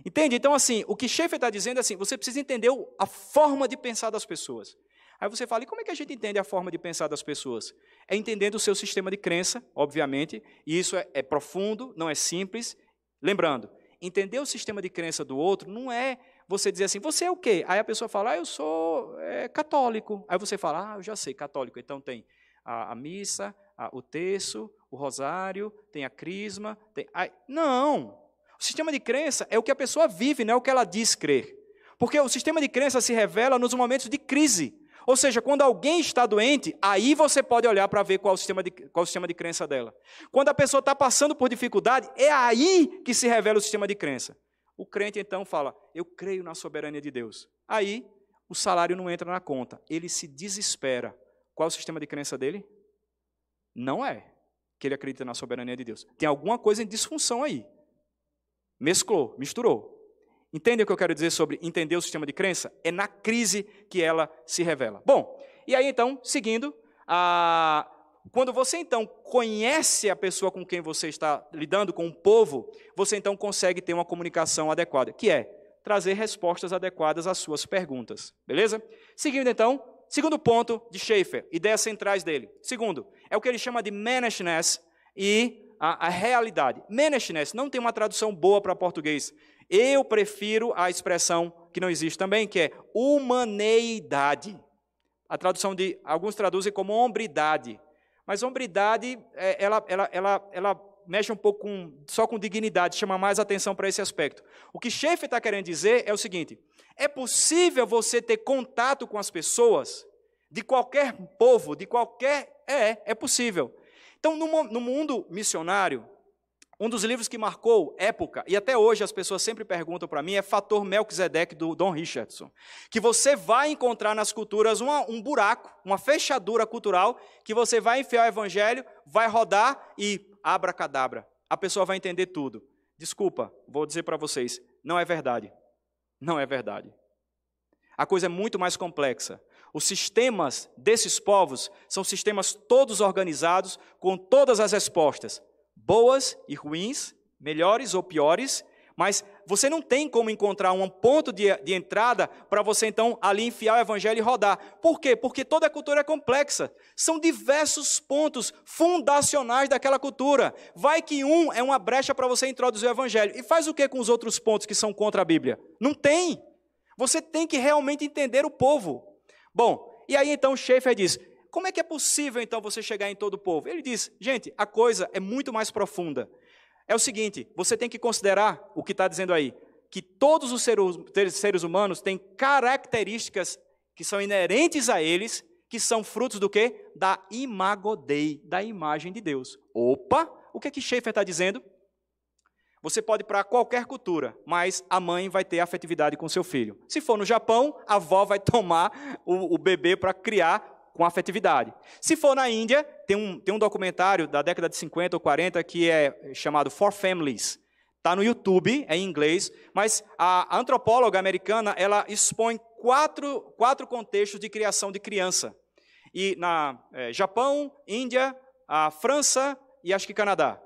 Entende? Então, assim, o que Schaeffer está dizendo é assim: você precisa entender a forma de pensar das pessoas. Aí você fala, e como é que a gente entende a forma de pensar das pessoas? É entendendo o seu sistema de crença, obviamente, e isso é, é profundo, não é simples. Lembrando, entender o sistema de crença do outro não é você dizer assim, você é o quê? Aí a pessoa fala, ah, eu sou é, católico. Aí você fala, ah, eu já sei, católico. Então tem a, a missa, a, o terço, o rosário, tem a crisma. Tem... Aí, não! O sistema de crença é o que a pessoa vive, não é o que ela diz crer. Porque o sistema de crença se revela nos momentos de crise. Ou seja, quando alguém está doente, aí você pode olhar para ver qual o sistema de, qual o sistema de crença dela. Quando a pessoa está passando por dificuldade, é aí que se revela o sistema de crença. O crente então fala: Eu creio na soberania de Deus. Aí o salário não entra na conta, ele se desespera. Qual é o sistema de crença dele? Não é que ele acredita na soberania de Deus. Tem alguma coisa em disfunção aí. Mesclou, misturou. Entende o que eu quero dizer sobre entender o sistema de crença? É na crise que ela se revela. Bom, e aí então, seguindo, a, quando você então conhece a pessoa com quem você está lidando, com o povo, você então consegue ter uma comunicação adequada, que é trazer respostas adequadas às suas perguntas. Beleza? Seguindo então, segundo ponto de Schaefer, ideias centrais dele. Segundo, é o que ele chama de managedness e a, a realidade. Managedness não tem uma tradução boa para português. Eu prefiro a expressão que não existe também, que é humaneidade. A tradução de alguns traduzem como hombridade. Mas hombridade, é, ela, ela, ela, ela mexe um pouco com, só com dignidade, chama mais atenção para esse aspecto. O que Schaefer está querendo dizer é o seguinte: é possível você ter contato com as pessoas de qualquer povo, de qualquer. É, é possível. Então, no, no mundo missionário, um dos livros que marcou época, e até hoje as pessoas sempre perguntam para mim, é Fator Melquisedeque, do Don Richardson. Que você vai encontrar nas culturas uma, um buraco, uma fechadura cultural, que você vai enfiar o evangelho, vai rodar e abracadabra. A pessoa vai entender tudo. Desculpa, vou dizer para vocês, não é verdade. Não é verdade. A coisa é muito mais complexa. Os sistemas desses povos são sistemas todos organizados com todas as respostas, boas e ruins, melhores ou piores, mas você não tem como encontrar um ponto de, de entrada para você então ali enfiar o evangelho e rodar. Por quê? Porque toda cultura é complexa. São diversos pontos fundacionais daquela cultura. Vai que um é uma brecha para você introduzir o evangelho. E faz o que com os outros pontos que são contra a Bíblia? Não tem. Você tem que realmente entender o povo. Bom, e aí então Schaefer diz: como é que é possível então você chegar em todo o povo? Ele diz: gente, a coisa é muito mais profunda. É o seguinte: você tem que considerar o que está dizendo aí, que todos os seres humanos têm características que são inerentes a eles, que são frutos do quê? Da imagodei, da imagem de Deus. Opa! O que é que Schaefer está dizendo? Você pode ir para qualquer cultura, mas a mãe vai ter afetividade com seu filho. Se for no Japão, a avó vai tomar o, o bebê para criar com afetividade. Se for na Índia, tem um, tem um documentário da década de 50 ou 40 que é chamado For Families. Está no YouTube, é em inglês, mas a antropóloga americana ela expõe quatro, quatro contextos de criação de criança. E na é, Japão, Índia, a França e acho que Canadá.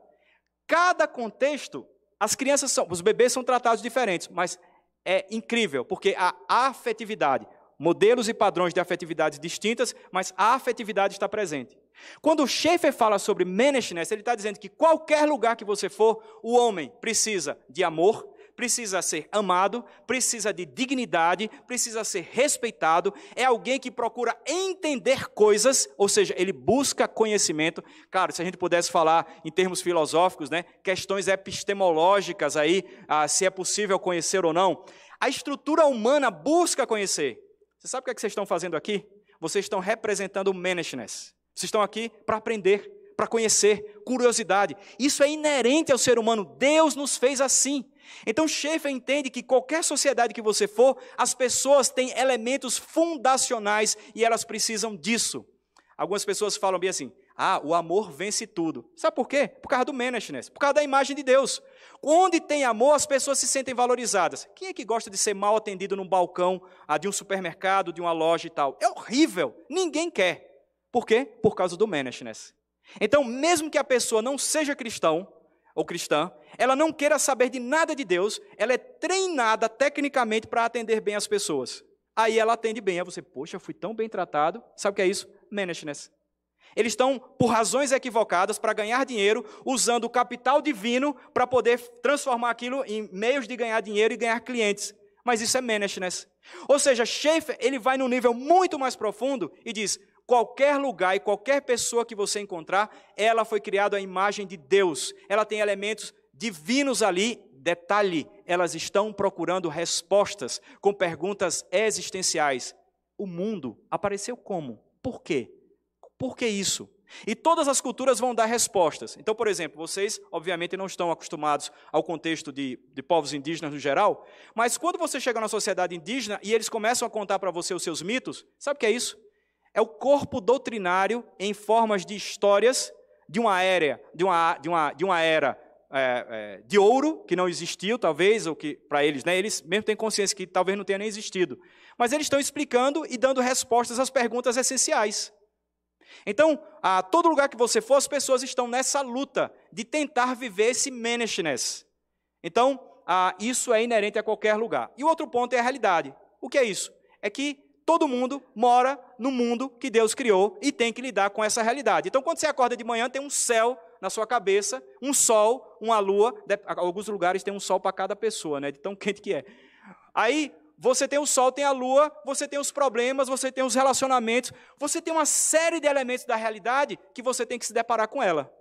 Cada contexto, as crianças são, os bebês são tratados diferentes, mas é incrível, porque a afetividade, modelos e padrões de afetividades distintas, mas a afetividade está presente. Quando o Schaefer fala sobre management, ele está dizendo que qualquer lugar que você for, o homem precisa de amor, precisa ser amado, precisa de dignidade, precisa ser respeitado, é alguém que procura entender coisas, ou seja, ele busca conhecimento. Claro, se a gente pudesse falar em termos filosóficos, né, questões epistemológicas aí, ah, se é possível conhecer ou não, a estrutura humana busca conhecer. Você sabe o que, é que vocês estão fazendo aqui? Vocês estão representando o management. Vocês estão aqui para aprender, para conhecer, curiosidade. Isso é inerente ao ser humano. Deus nos fez assim. Então Schaefer entende que qualquer sociedade que você for, as pessoas têm elementos fundacionais e elas precisam disso. Algumas pessoas falam bem assim: ah, o amor vence tudo. Sabe por quê? Por causa do management, por causa da imagem de Deus. Onde tem amor, as pessoas se sentem valorizadas. Quem é que gosta de ser mal atendido num balcão ah, de um supermercado, de uma loja e tal? É horrível. Ninguém quer. Por quê? Por causa do management. Então, mesmo que a pessoa não seja cristão ou cristã, ela não queira saber de nada de Deus, ela é treinada tecnicamente para atender bem as pessoas. Aí ela atende bem. Aí você, poxa, fui tão bem tratado. Sabe o que é isso? Management. Eles estão, por razões equivocadas, para ganhar dinheiro, usando o capital divino para poder transformar aquilo em meios de ganhar dinheiro e ganhar clientes. Mas isso é management. Ou seja, Schaefer ele vai num nível muito mais profundo e diz: qualquer lugar e qualquer pessoa que você encontrar, ela foi criada à imagem de Deus. Ela tem elementos divinos ali. Detalhe, elas estão procurando respostas com perguntas existenciais. O mundo apareceu como? Por quê? Por que isso? E todas as culturas vão dar respostas. Então, por exemplo, vocês, obviamente, não estão acostumados ao contexto de, de povos indígenas no geral, mas quando você chega na sociedade indígena e eles começam a contar para você os seus mitos, sabe o que é isso? É o corpo doutrinário em formas de histórias de uma era, de uma, de uma, de uma era é, é, de ouro, que não existiu, talvez, ou que para eles, né, eles mesmo têm consciência que talvez não tenha nem existido. Mas eles estão explicando e dando respostas às perguntas essenciais. Então, a todo lugar que você for, as pessoas estão nessa luta de tentar viver esse management. Então, isso é inerente a qualquer lugar. E o outro ponto é a realidade. O que é isso? É que todo mundo mora no mundo que Deus criou e tem que lidar com essa realidade. Então, quando você acorda de manhã, tem um céu na sua cabeça, um sol, uma lua. Alguns lugares tem um sol para cada pessoa, né? De tão quente que é. Aí você tem o sol, tem a lua, você tem os problemas, você tem os relacionamentos, você tem uma série de elementos da realidade que você tem que se deparar com ela.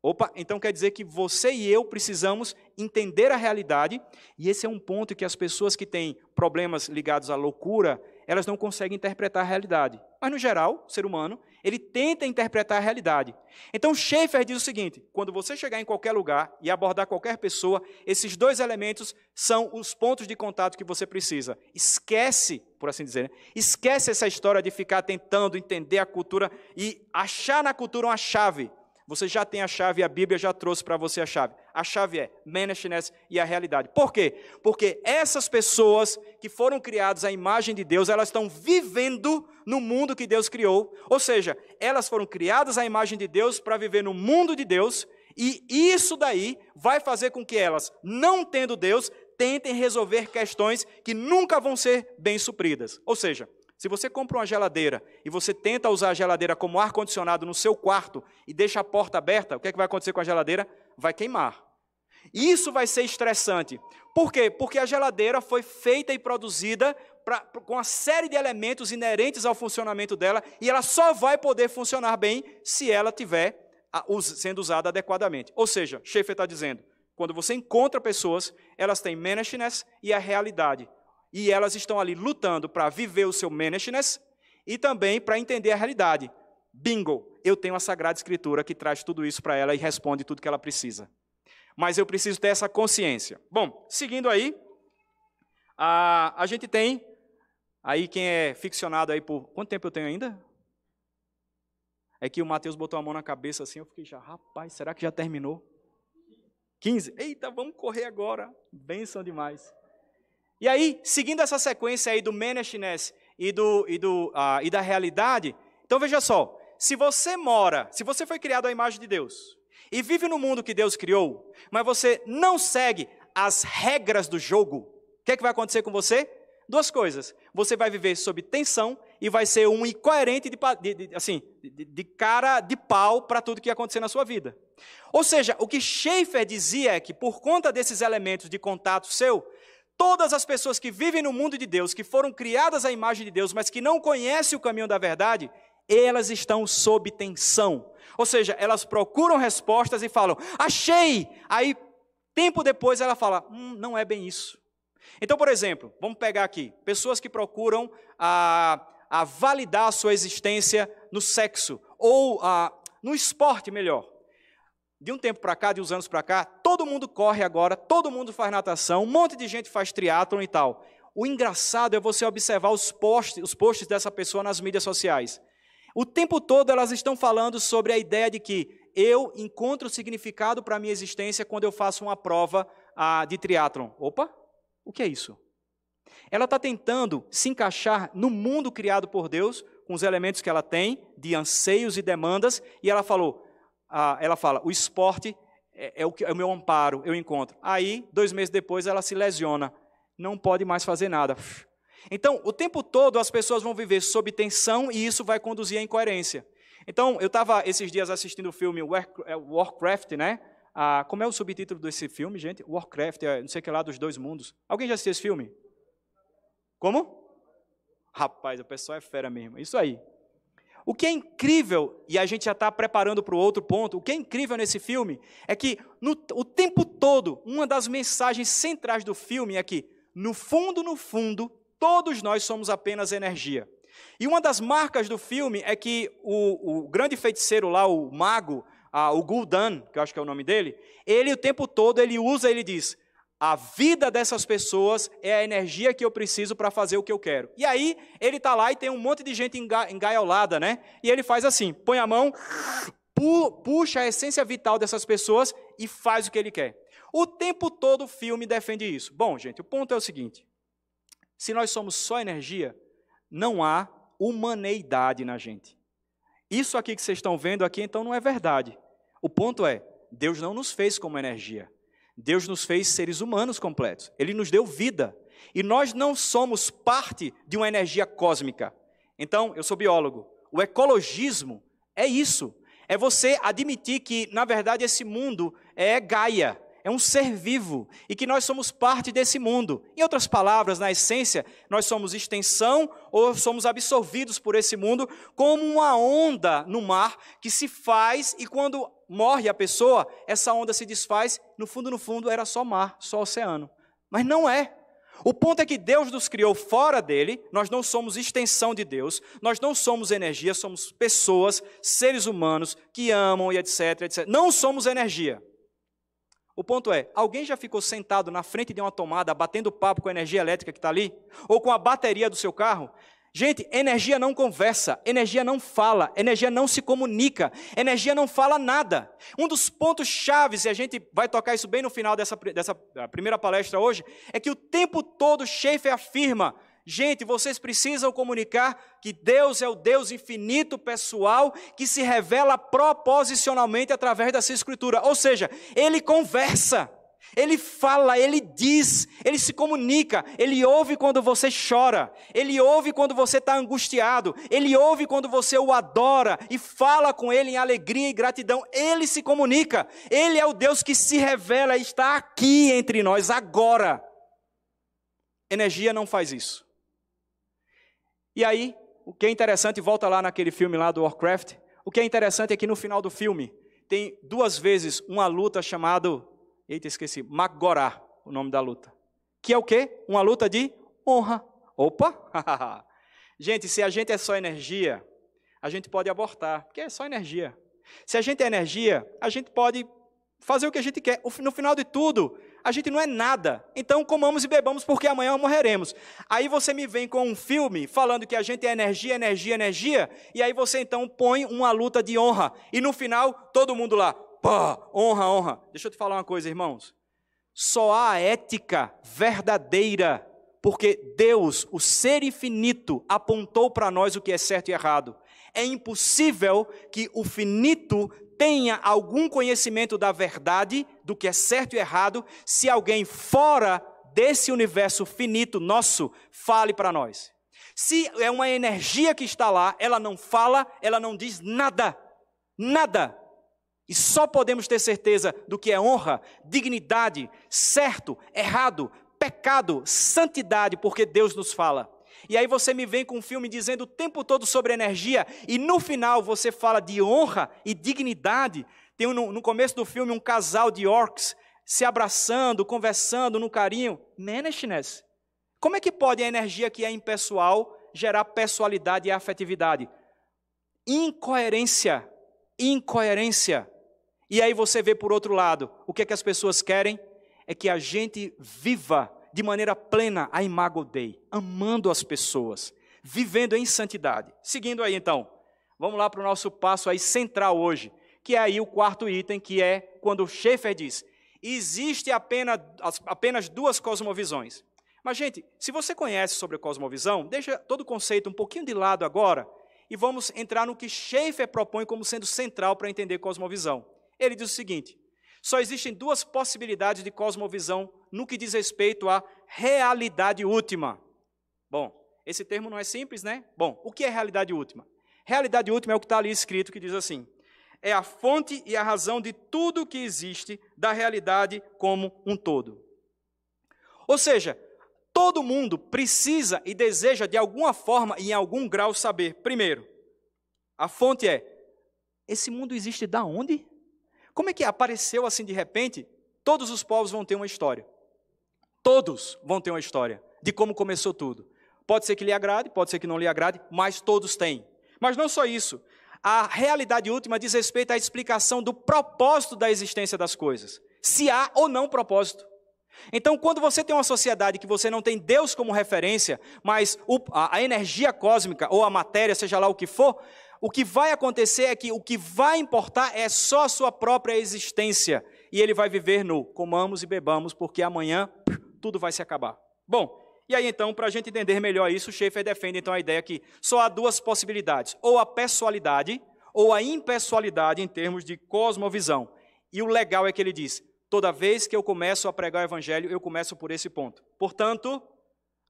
Opa, então quer dizer que você e eu precisamos entender a realidade, e esse é um ponto que as pessoas que têm problemas ligados à loucura, elas não conseguem interpretar a realidade. Mas, no geral, o ser humano, ele tenta interpretar a realidade. Então, Schaeffer diz o seguinte: quando você chegar em qualquer lugar e abordar qualquer pessoa, esses dois elementos são os pontos de contato que você precisa. Esquece, por assim dizer, né? esquece essa história de ficar tentando entender a cultura e achar na cultura uma chave. Você já tem a chave, a Bíblia já trouxe para você a chave. A chave é management e a realidade. Por quê? Porque essas pessoas que foram criadas à imagem de Deus, elas estão vivendo no mundo que Deus criou. Ou seja, elas foram criadas à imagem de Deus para viver no mundo de Deus. E isso daí vai fazer com que elas, não tendo Deus, tentem resolver questões que nunca vão ser bem supridas. Ou seja, se você compra uma geladeira e você tenta usar a geladeira como ar-condicionado no seu quarto e deixa a porta aberta, o que, é que vai acontecer com a geladeira? Vai queimar. Isso vai ser estressante. Por quê? Porque a geladeira foi feita e produzida pra, com uma série de elementos inerentes ao funcionamento dela e ela só vai poder funcionar bem se ela tiver sendo usada adequadamente. Ou seja, Schaefer está dizendo, quando você encontra pessoas, elas têm management e a realidade e elas estão ali lutando para viver o seu management e também para entender a realidade. Bingo, eu tenho a Sagrada Escritura que traz tudo isso para ela e responde tudo que ela precisa. Mas eu preciso ter essa consciência. Bom, seguindo aí, a, a gente tem aí quem é ficcionado aí por quanto tempo eu tenho ainda? É que o Mateus botou a mão na cabeça assim, eu fiquei já, rapaz, será que já terminou? 15? Eita, vamos correr agora. Benção demais. E aí, seguindo essa sequência aí do management e, do, e, do, uh, e da realidade, então veja só, se você mora, se você foi criado à imagem de Deus e vive no mundo que Deus criou, mas você não segue as regras do jogo, o que, é que vai acontecer com você? Duas coisas. Você vai viver sob tensão e vai ser um incoerente de, de, de assim, de, de cara de pau para tudo que ia acontecer na sua vida. Ou seja, o que Schaefer dizia é que por conta desses elementos de contato seu, Todas as pessoas que vivem no mundo de Deus, que foram criadas à imagem de Deus, mas que não conhecem o caminho da verdade, elas estão sob tensão. Ou seja, elas procuram respostas e falam, achei! Aí, tempo depois, ela fala, hum, não é bem isso. Então, por exemplo, vamos pegar aqui, pessoas que procuram a, a validar a sua existência no sexo, ou a, no esporte melhor de um tempo para cá, de uns anos para cá, todo mundo corre agora, todo mundo faz natação, um monte de gente faz triatlon e tal. O engraçado é você observar os posts, os posts dessa pessoa nas mídias sociais. O tempo todo elas estão falando sobre a ideia de que eu encontro significado para a minha existência quando eu faço uma prova ah, de triatlon. Opa, o que é isso? Ela está tentando se encaixar no mundo criado por Deus, com os elementos que ela tem, de anseios e demandas, e ela falou: ah, ela fala: o esporte é, é, o, é o meu amparo, eu encontro. Aí, dois meses depois, ela se lesiona, não pode mais fazer nada. Então, o tempo todo as pessoas vão viver sob tensão e isso vai conduzir à incoerência. Então, eu estava esses dias assistindo o filme é, Warcraft, né? Ah, como é o subtítulo desse filme, gente? Warcraft, é, não sei o que lá, dos dois mundos. Alguém já assistiu esse filme? Como? Rapaz, o pessoal é fera mesmo. Isso aí. O que é incrível, e a gente já está preparando para o outro ponto, o que é incrível nesse filme é que no, o tempo todo, uma das mensagens centrais do filme é que, no fundo, no fundo, todos nós somos apenas energia. E uma das marcas do filme é que o, o grande feiticeiro lá, o mago, o Gul'dan, que eu acho que é o nome dele, ele o tempo todo ele usa, ele diz: a vida dessas pessoas é a energia que eu preciso para fazer o que eu quero. E aí, ele está lá e tem um monte de gente engaiolada, né? E ele faz assim: põe a mão, pu puxa a essência vital dessas pessoas e faz o que ele quer. O tempo todo o filme defende isso. Bom, gente, o ponto é o seguinte: se nós somos só energia, não há humaneidade na gente. Isso aqui que vocês estão vendo aqui, então, não é verdade. O ponto é: Deus não nos fez como energia. Deus nos fez seres humanos completos. Ele nos deu vida. E nós não somos parte de uma energia cósmica. Então, eu sou biólogo. O ecologismo é isso. É você admitir que, na verdade, esse mundo é Gaia, é um ser vivo e que nós somos parte desse mundo. Em outras palavras, na essência, nós somos extensão ou somos absorvidos por esse mundo como uma onda no mar que se faz e quando morre a pessoa, essa onda se desfaz, no fundo, no fundo, era só mar, só oceano. Mas não é. O ponto é que Deus nos criou fora dele, nós não somos extensão de Deus, nós não somos energia, somos pessoas, seres humanos que amam e etc, etc. Não somos energia. O ponto é: alguém já ficou sentado na frente de uma tomada, batendo papo com a energia elétrica que está ali? Ou com a bateria do seu carro? Gente, energia não conversa, energia não fala, energia não se comunica, energia não fala nada. Um dos pontos chaves, e a gente vai tocar isso bem no final dessa, dessa primeira palestra hoje, é que o tempo todo Schaefer afirma Gente, vocês precisam comunicar que Deus é o Deus infinito, pessoal, que se revela proposicionalmente através dessa escritura. Ou seja, ele conversa, ele fala, ele diz, ele se comunica, ele ouve quando você chora, ele ouve quando você está angustiado, ele ouve quando você o adora e fala com ele em alegria e gratidão. Ele se comunica, ele é o Deus que se revela e está aqui entre nós agora. Energia não faz isso. E aí, o que é interessante, volta lá naquele filme lá do Warcraft, o que é interessante é que no final do filme tem duas vezes uma luta chamada, eita, esqueci, Magorá, o nome da luta. Que é o quê? Uma luta de honra. Opa! gente, se a gente é só energia, a gente pode abortar, porque é só energia. Se a gente é energia, a gente pode fazer o que a gente quer. No final de tudo, a gente não é nada. Então comamos e bebamos porque amanhã morreremos. Aí você me vem com um filme falando que a gente é energia, energia, energia, e aí você então põe uma luta de honra. E no final, todo mundo lá, pá, honra, honra. Deixa eu te falar uma coisa, irmãos. Só há ética verdadeira porque Deus, o ser infinito, apontou para nós o que é certo e errado. É impossível que o finito tenha algum conhecimento da verdade, do que é certo e errado, se alguém fora desse universo finito nosso fale para nós. Se é uma energia que está lá, ela não fala, ela não diz nada. Nada. E só podemos ter certeza do que é honra, dignidade, certo, errado, pecado, santidade, porque Deus nos fala. E aí você me vem com um filme dizendo o tempo todo sobre energia, e no final você fala de honra e dignidade. Tem no, no começo do filme um casal de orcs se abraçando, conversando no carinho. Management. Como é que pode a energia que é impessoal gerar pessoalidade e afetividade? Incoerência. Incoerência. E aí você vê por outro lado, o que é que as pessoas querem? É que a gente viva de maneira plena a imago Dei, amando as pessoas, vivendo em santidade. Seguindo aí então, vamos lá para o nosso passo aí central hoje, que é aí o quarto item, que é quando Schaeffer diz: existe apenas, apenas duas cosmovisões. Mas, gente, se você conhece sobre a cosmovisão, deixa todo o conceito um pouquinho de lado agora e vamos entrar no que Schaeffer propõe como sendo central para entender cosmovisão. Ele diz o seguinte: só existem duas possibilidades de cosmovisão no que diz respeito à realidade última. Bom, esse termo não é simples, né? Bom, o que é realidade última? Realidade última é o que está ali escrito, que diz assim: é a fonte e a razão de tudo que existe da realidade como um todo. Ou seja, todo mundo precisa e deseja de alguma forma e em algum grau saber. Primeiro, a fonte é: esse mundo existe da onde? Como é que apareceu assim de repente? Todos os povos vão ter uma história. Todos vão ter uma história de como começou tudo. Pode ser que lhe agrade, pode ser que não lhe agrade, mas todos têm. Mas não só isso. A realidade última diz respeito à explicação do propósito da existência das coisas. Se há ou não propósito. Então, quando você tem uma sociedade que você não tem Deus como referência, mas a energia cósmica ou a matéria, seja lá o que for, o que vai acontecer é que o que vai importar é só a sua própria existência. E ele vai viver no comamos e bebamos, porque amanhã tudo vai se acabar. Bom, e aí então, para a gente entender melhor isso, Schaeffer defende então a ideia que só há duas possibilidades, ou a pessoalidade ou a impessoalidade em termos de cosmovisão. E o legal é que ele diz, Toda vez que eu começo a pregar o evangelho, eu começo por esse ponto. Portanto,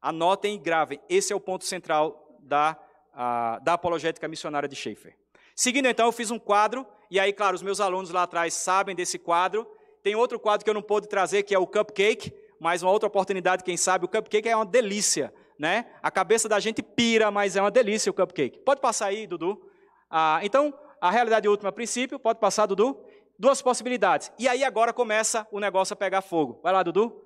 anotem e gravem. Esse é o ponto central da, a, da apologética missionária de Schaeffer. Seguindo então, eu fiz um quadro, e aí, claro, os meus alunos lá atrás sabem desse quadro. Tem outro quadro que eu não pude trazer, que é o cupcake, mas uma outra oportunidade, quem sabe, o cupcake é uma delícia, né? A cabeça da gente pira, mas é uma delícia o cupcake. Pode passar aí, Dudu. Ah, então, a realidade última princípio, pode passar, Dudu. Duas possibilidades. E aí agora começa o negócio a pegar fogo. Vai lá, Dudu.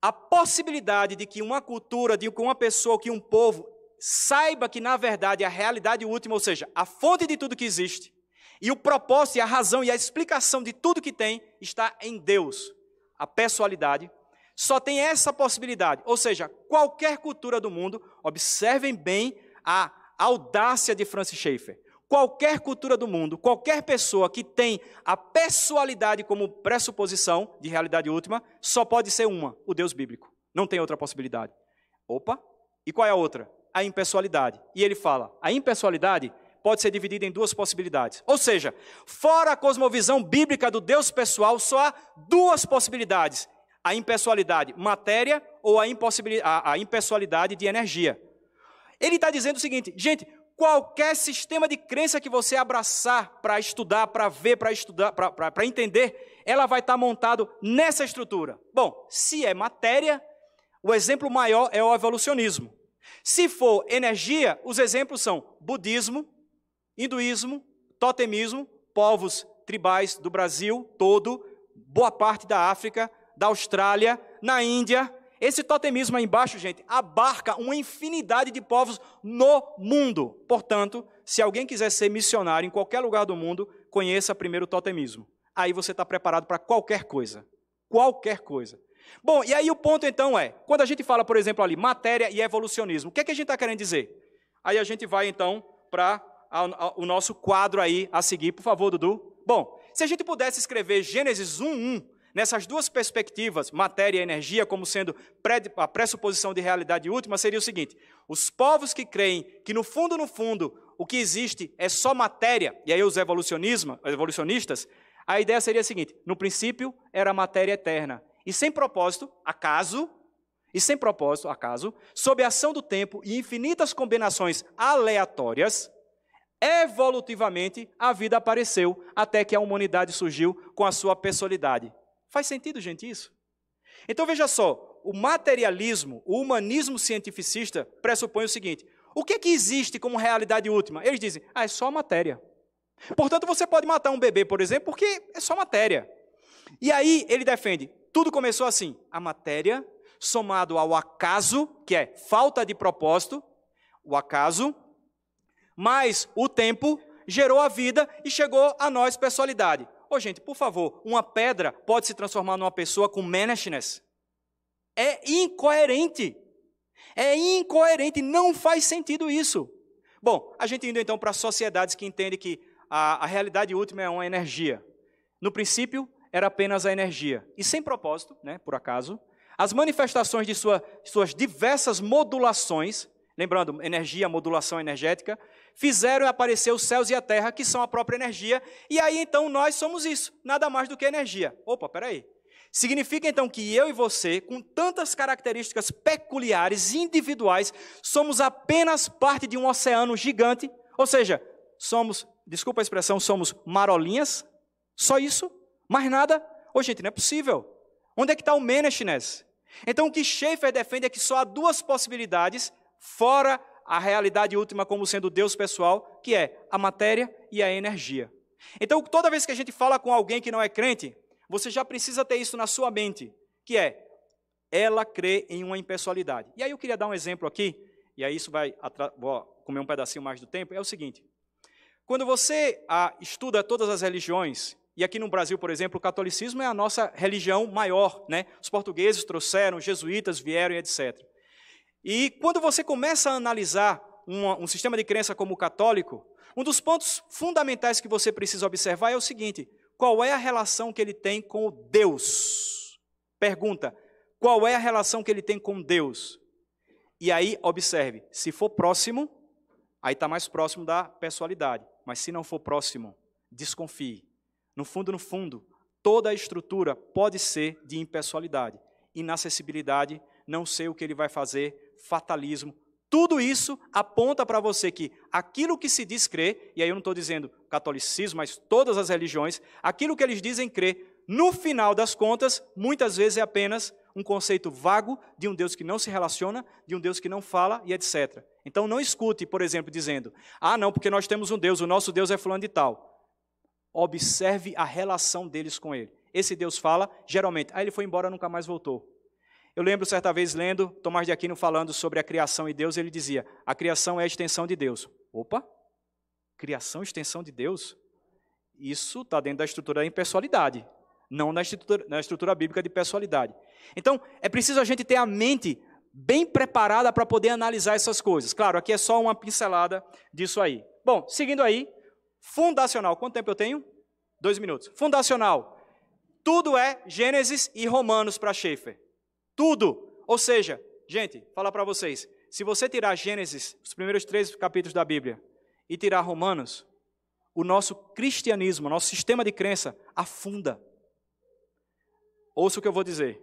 A possibilidade de que uma cultura, de que uma pessoa, que um povo saiba que na verdade a realidade última, ou seja, a fonte de tudo que existe, e o propósito e a razão e a explicação de tudo que tem está em Deus a pessoalidade, só tem essa possibilidade. Ou seja, qualquer cultura do mundo, observem bem a audácia de Francis Schaeffer. Qualquer cultura do mundo, qualquer pessoa que tem a pessoalidade como pressuposição de realidade última, só pode ser uma, o Deus bíblico. Não tem outra possibilidade. Opa, e qual é a outra? A impessoalidade. E ele fala: a impessoalidade pode ser dividida em duas possibilidades. Ou seja, fora a cosmovisão bíblica do Deus pessoal, só há duas possibilidades: a impessoalidade matéria ou a, a, a impessoalidade de energia. Ele está dizendo o seguinte, gente, qualquer sistema de crença que você abraçar para estudar, para ver, para estudar, para entender, ela vai estar tá montado nessa estrutura. Bom, se é matéria, o exemplo maior é o evolucionismo. Se for energia, os exemplos são budismo, hinduísmo, totemismo, povos tribais do Brasil todo, boa parte da África, da Austrália, na Índia. Esse totemismo aí embaixo, gente, abarca uma infinidade de povos no mundo. Portanto, se alguém quiser ser missionário em qualquer lugar do mundo, conheça primeiro o totemismo. Aí você está preparado para qualquer coisa. Qualquer coisa. Bom, e aí o ponto então é, quando a gente fala, por exemplo, ali, matéria e evolucionismo, o que, é que a gente está querendo dizer? Aí a gente vai então para o nosso quadro aí a seguir, por favor, Dudu. Bom, se a gente pudesse escrever Gênesis 1:1 nessas duas perspectivas, matéria e energia, como sendo a pressuposição de realidade última, seria o seguinte: os povos que creem que no fundo, no fundo, o que existe é só matéria, e aí os evolucionistas, a ideia seria a seguinte: no princípio era matéria eterna, e sem propósito, acaso, e sem propósito, acaso, sob a ação do tempo e infinitas combinações aleatórias, evolutivamente, a vida apareceu até que a humanidade surgiu com a sua personalidade. Faz sentido, gente, isso? Então veja só, o materialismo, o humanismo cientificista pressupõe o seguinte: o que é que existe como realidade última? Eles dizem, ah, é só matéria. Portanto, você pode matar um bebê, por exemplo, porque é só matéria. E aí ele defende, tudo começou assim: a matéria somado ao acaso, que é falta de propósito, o acaso, mas o tempo gerou a vida e chegou a nós personalidade. Ô, gente, por favor, uma pedra pode se transformar numa pessoa com management? É incoerente. É incoerente, não faz sentido isso. Bom, a gente indo então para sociedades que entendem que a, a realidade última é uma energia. No princípio, era apenas a energia. E sem propósito, né, por acaso, as manifestações de sua, suas diversas modulações, lembrando, energia, modulação energética, fizeram aparecer os céus e a terra, que são a própria energia, e aí então nós somos isso, nada mais do que energia. Opa, peraí. Significa então que eu e você, com tantas características peculiares, individuais, somos apenas parte de um oceano gigante, ou seja, somos, desculpa a expressão, somos marolinhas, só isso, mais nada. Ô gente, não é possível. Onde é que está o Menashness? Então o que Schaeffer defende é que só há duas possibilidades, fora a realidade última como sendo Deus pessoal, que é a matéria e a energia. Então, toda vez que a gente fala com alguém que não é crente, você já precisa ter isso na sua mente, que é ela crê em uma impessoalidade. E aí eu queria dar um exemplo aqui, e aí isso vai vou comer um pedacinho mais do tempo, é o seguinte. Quando você ah, estuda todas as religiões, e aqui no Brasil, por exemplo, o catolicismo é a nossa religião maior, né? Os portugueses trouxeram, os jesuítas vieram e etc. E quando você começa a analisar um, sistema de crença como o católico, um dos pontos fundamentais que você precisa observar é o seguinte: qual é a relação que ele tem com Deus? Pergunta: qual é a relação que ele tem com Deus? E aí, observe: se for próximo, aí está mais próximo da pessoalidade. Mas se não for próximo, desconfie. No fundo, no fundo, toda a estrutura pode ser de impessoalidade, inacessibilidade, não sei o que ele vai fazer, fatalismo. Tudo isso aponta para você que aquilo que se diz crer, e aí eu não estou dizendo catolicismo, mas todas as religiões, aquilo que eles dizem crer, no final das contas, muitas vezes é apenas um conceito vago de um Deus que não se relaciona, de um Deus que não fala e etc. Então não escute, por exemplo, dizendo: ah, não, porque nós temos um Deus, o nosso Deus é fulano de tal. Observe a relação deles com ele. Esse Deus fala, geralmente, ah, ele foi embora, nunca mais voltou. Eu lembro certa vez lendo Tomás de Aquino falando sobre a criação e Deus, ele dizia: a criação é a extensão de Deus. Opa! Criação, extensão de Deus? Isso está dentro da estrutura da impessoalidade, não na estrutura, na estrutura bíblica de pessoalidade. Então, é preciso a gente ter a mente bem preparada para poder analisar essas coisas. Claro, aqui é só uma pincelada disso aí. Bom, seguindo aí, fundacional. Quanto tempo eu tenho? Dois minutos. Fundacional. Tudo é Gênesis e Romanos para Schaefer. Tudo. Ou seja, gente, falar para vocês, se você tirar Gênesis, os primeiros três capítulos da Bíblia, e tirar Romanos, o nosso cristianismo, nosso sistema de crença afunda. Ouça o que eu vou dizer.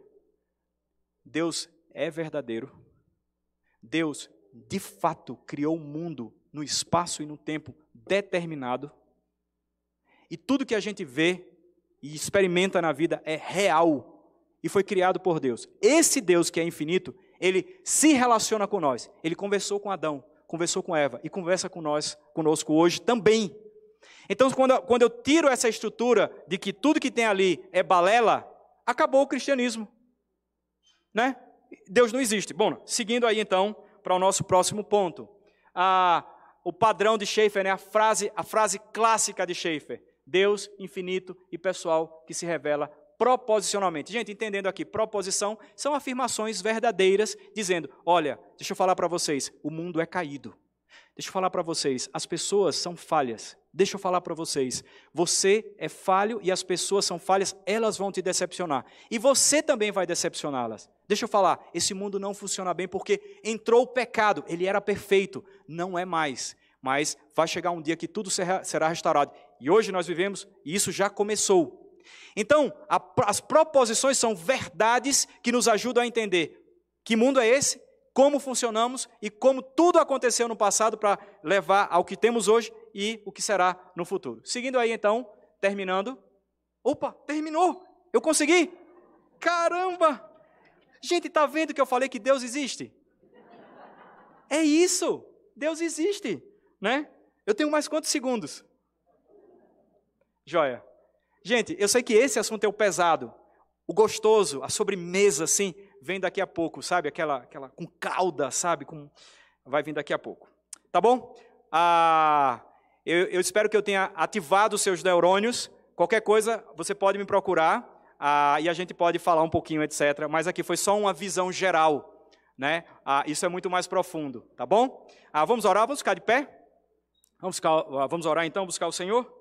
Deus é verdadeiro. Deus, de fato, criou o mundo no espaço e no tempo determinado. E tudo que a gente vê e experimenta na vida é real e foi criado por Deus. Esse Deus que é infinito, ele se relaciona com nós. Ele conversou com Adão, conversou com Eva e conversa com nós, conosco hoje também. Então, quando, quando eu tiro essa estrutura de que tudo que tem ali é balela, acabou o cristianismo. Né? Deus não existe. Bom, seguindo aí então para o nosso próximo ponto. Ah, o padrão de Schaeffer, né? a, frase, a frase clássica de Schaeffer. Deus infinito e pessoal que se revela proposicionalmente. Gente, entendendo aqui, proposição são afirmações verdadeiras, dizendo: olha, deixa eu falar para vocês, o mundo é caído. Deixa eu falar para vocês, as pessoas são falhas. Deixa eu falar para vocês, você é falho e as pessoas são falhas, elas vão te decepcionar. E você também vai decepcioná-las. Deixa eu falar, esse mundo não funciona bem porque entrou o pecado, ele era perfeito, não é mais. Mas vai chegar um dia que tudo será restaurado. E hoje nós vivemos, e isso já começou. Então, a, as proposições são verdades que nos ajudam a entender que mundo é esse, como funcionamos e como tudo aconteceu no passado para levar ao que temos hoje e o que será no futuro. Seguindo aí, então, terminando. Opa, terminou! Eu consegui! Caramba! Gente, está vendo que eu falei que Deus existe? É isso! Deus existe, né? Eu tenho mais quantos segundos? Joia. Gente, eu sei que esse assunto é o pesado, o gostoso, a sobremesa, assim, vem daqui a pouco, sabe? Aquela, aquela com calda, sabe? Com, vai vir daqui a pouco. Tá bom? Ah, eu, eu espero que eu tenha ativado os seus neurônios. Qualquer coisa, você pode me procurar ah, e a gente pode falar um pouquinho, etc. Mas aqui foi só uma visão geral. Né? Ah, isso é muito mais profundo, tá bom? Ah, vamos orar, vamos ficar de pé? Vamos, ficar, ah, vamos orar então, buscar o Senhor?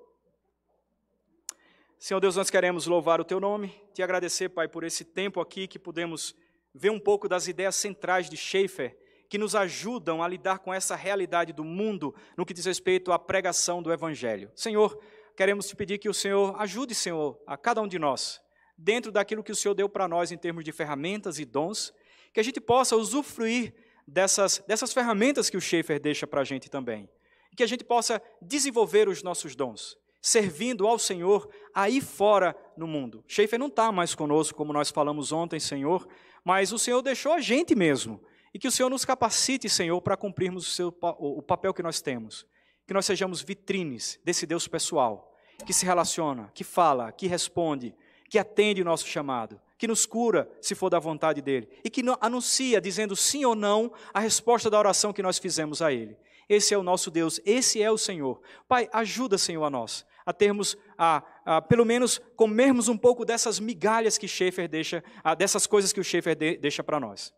Senhor Deus, nós queremos louvar o Teu nome, te agradecer, Pai, por esse tempo aqui que pudemos ver um pouco das ideias centrais de Schaeffer, que nos ajudam a lidar com essa realidade do mundo no que diz respeito à pregação do Evangelho. Senhor, queremos te pedir que o Senhor ajude, Senhor, a cada um de nós, dentro daquilo que o Senhor deu para nós em termos de ferramentas e dons, que a gente possa usufruir dessas, dessas ferramentas que o Schaeffer deixa para a gente também. Que a gente possa desenvolver os nossos dons, servindo ao Senhor aí fora no mundo. Schaeffer não está mais conosco, como nós falamos ontem, Senhor, mas o Senhor deixou a gente mesmo. E que o Senhor nos capacite, Senhor, para cumprirmos o, seu, o papel que nós temos. Que nós sejamos vitrines desse Deus pessoal, que se relaciona, que fala, que responde, que atende o nosso chamado, que nos cura, se for da vontade dEle, e que anuncia, dizendo sim ou não, a resposta da oração que nós fizemos a Ele. Esse é o nosso Deus, esse é o Senhor. Pai, ajuda, Senhor, a nós a termos, a, a, pelo menos, comermos um pouco dessas migalhas que Schaefer deixa, a, dessas coisas que o Schaefer de, deixa para nós.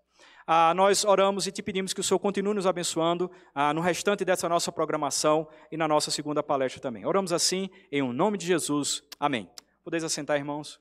Ah, nós oramos e te pedimos que o Senhor continue nos abençoando ah, no restante dessa nossa programação e na nossa segunda palestra também. Oramos assim, em um nome de Jesus. Amém. Podeis assentar, irmãos.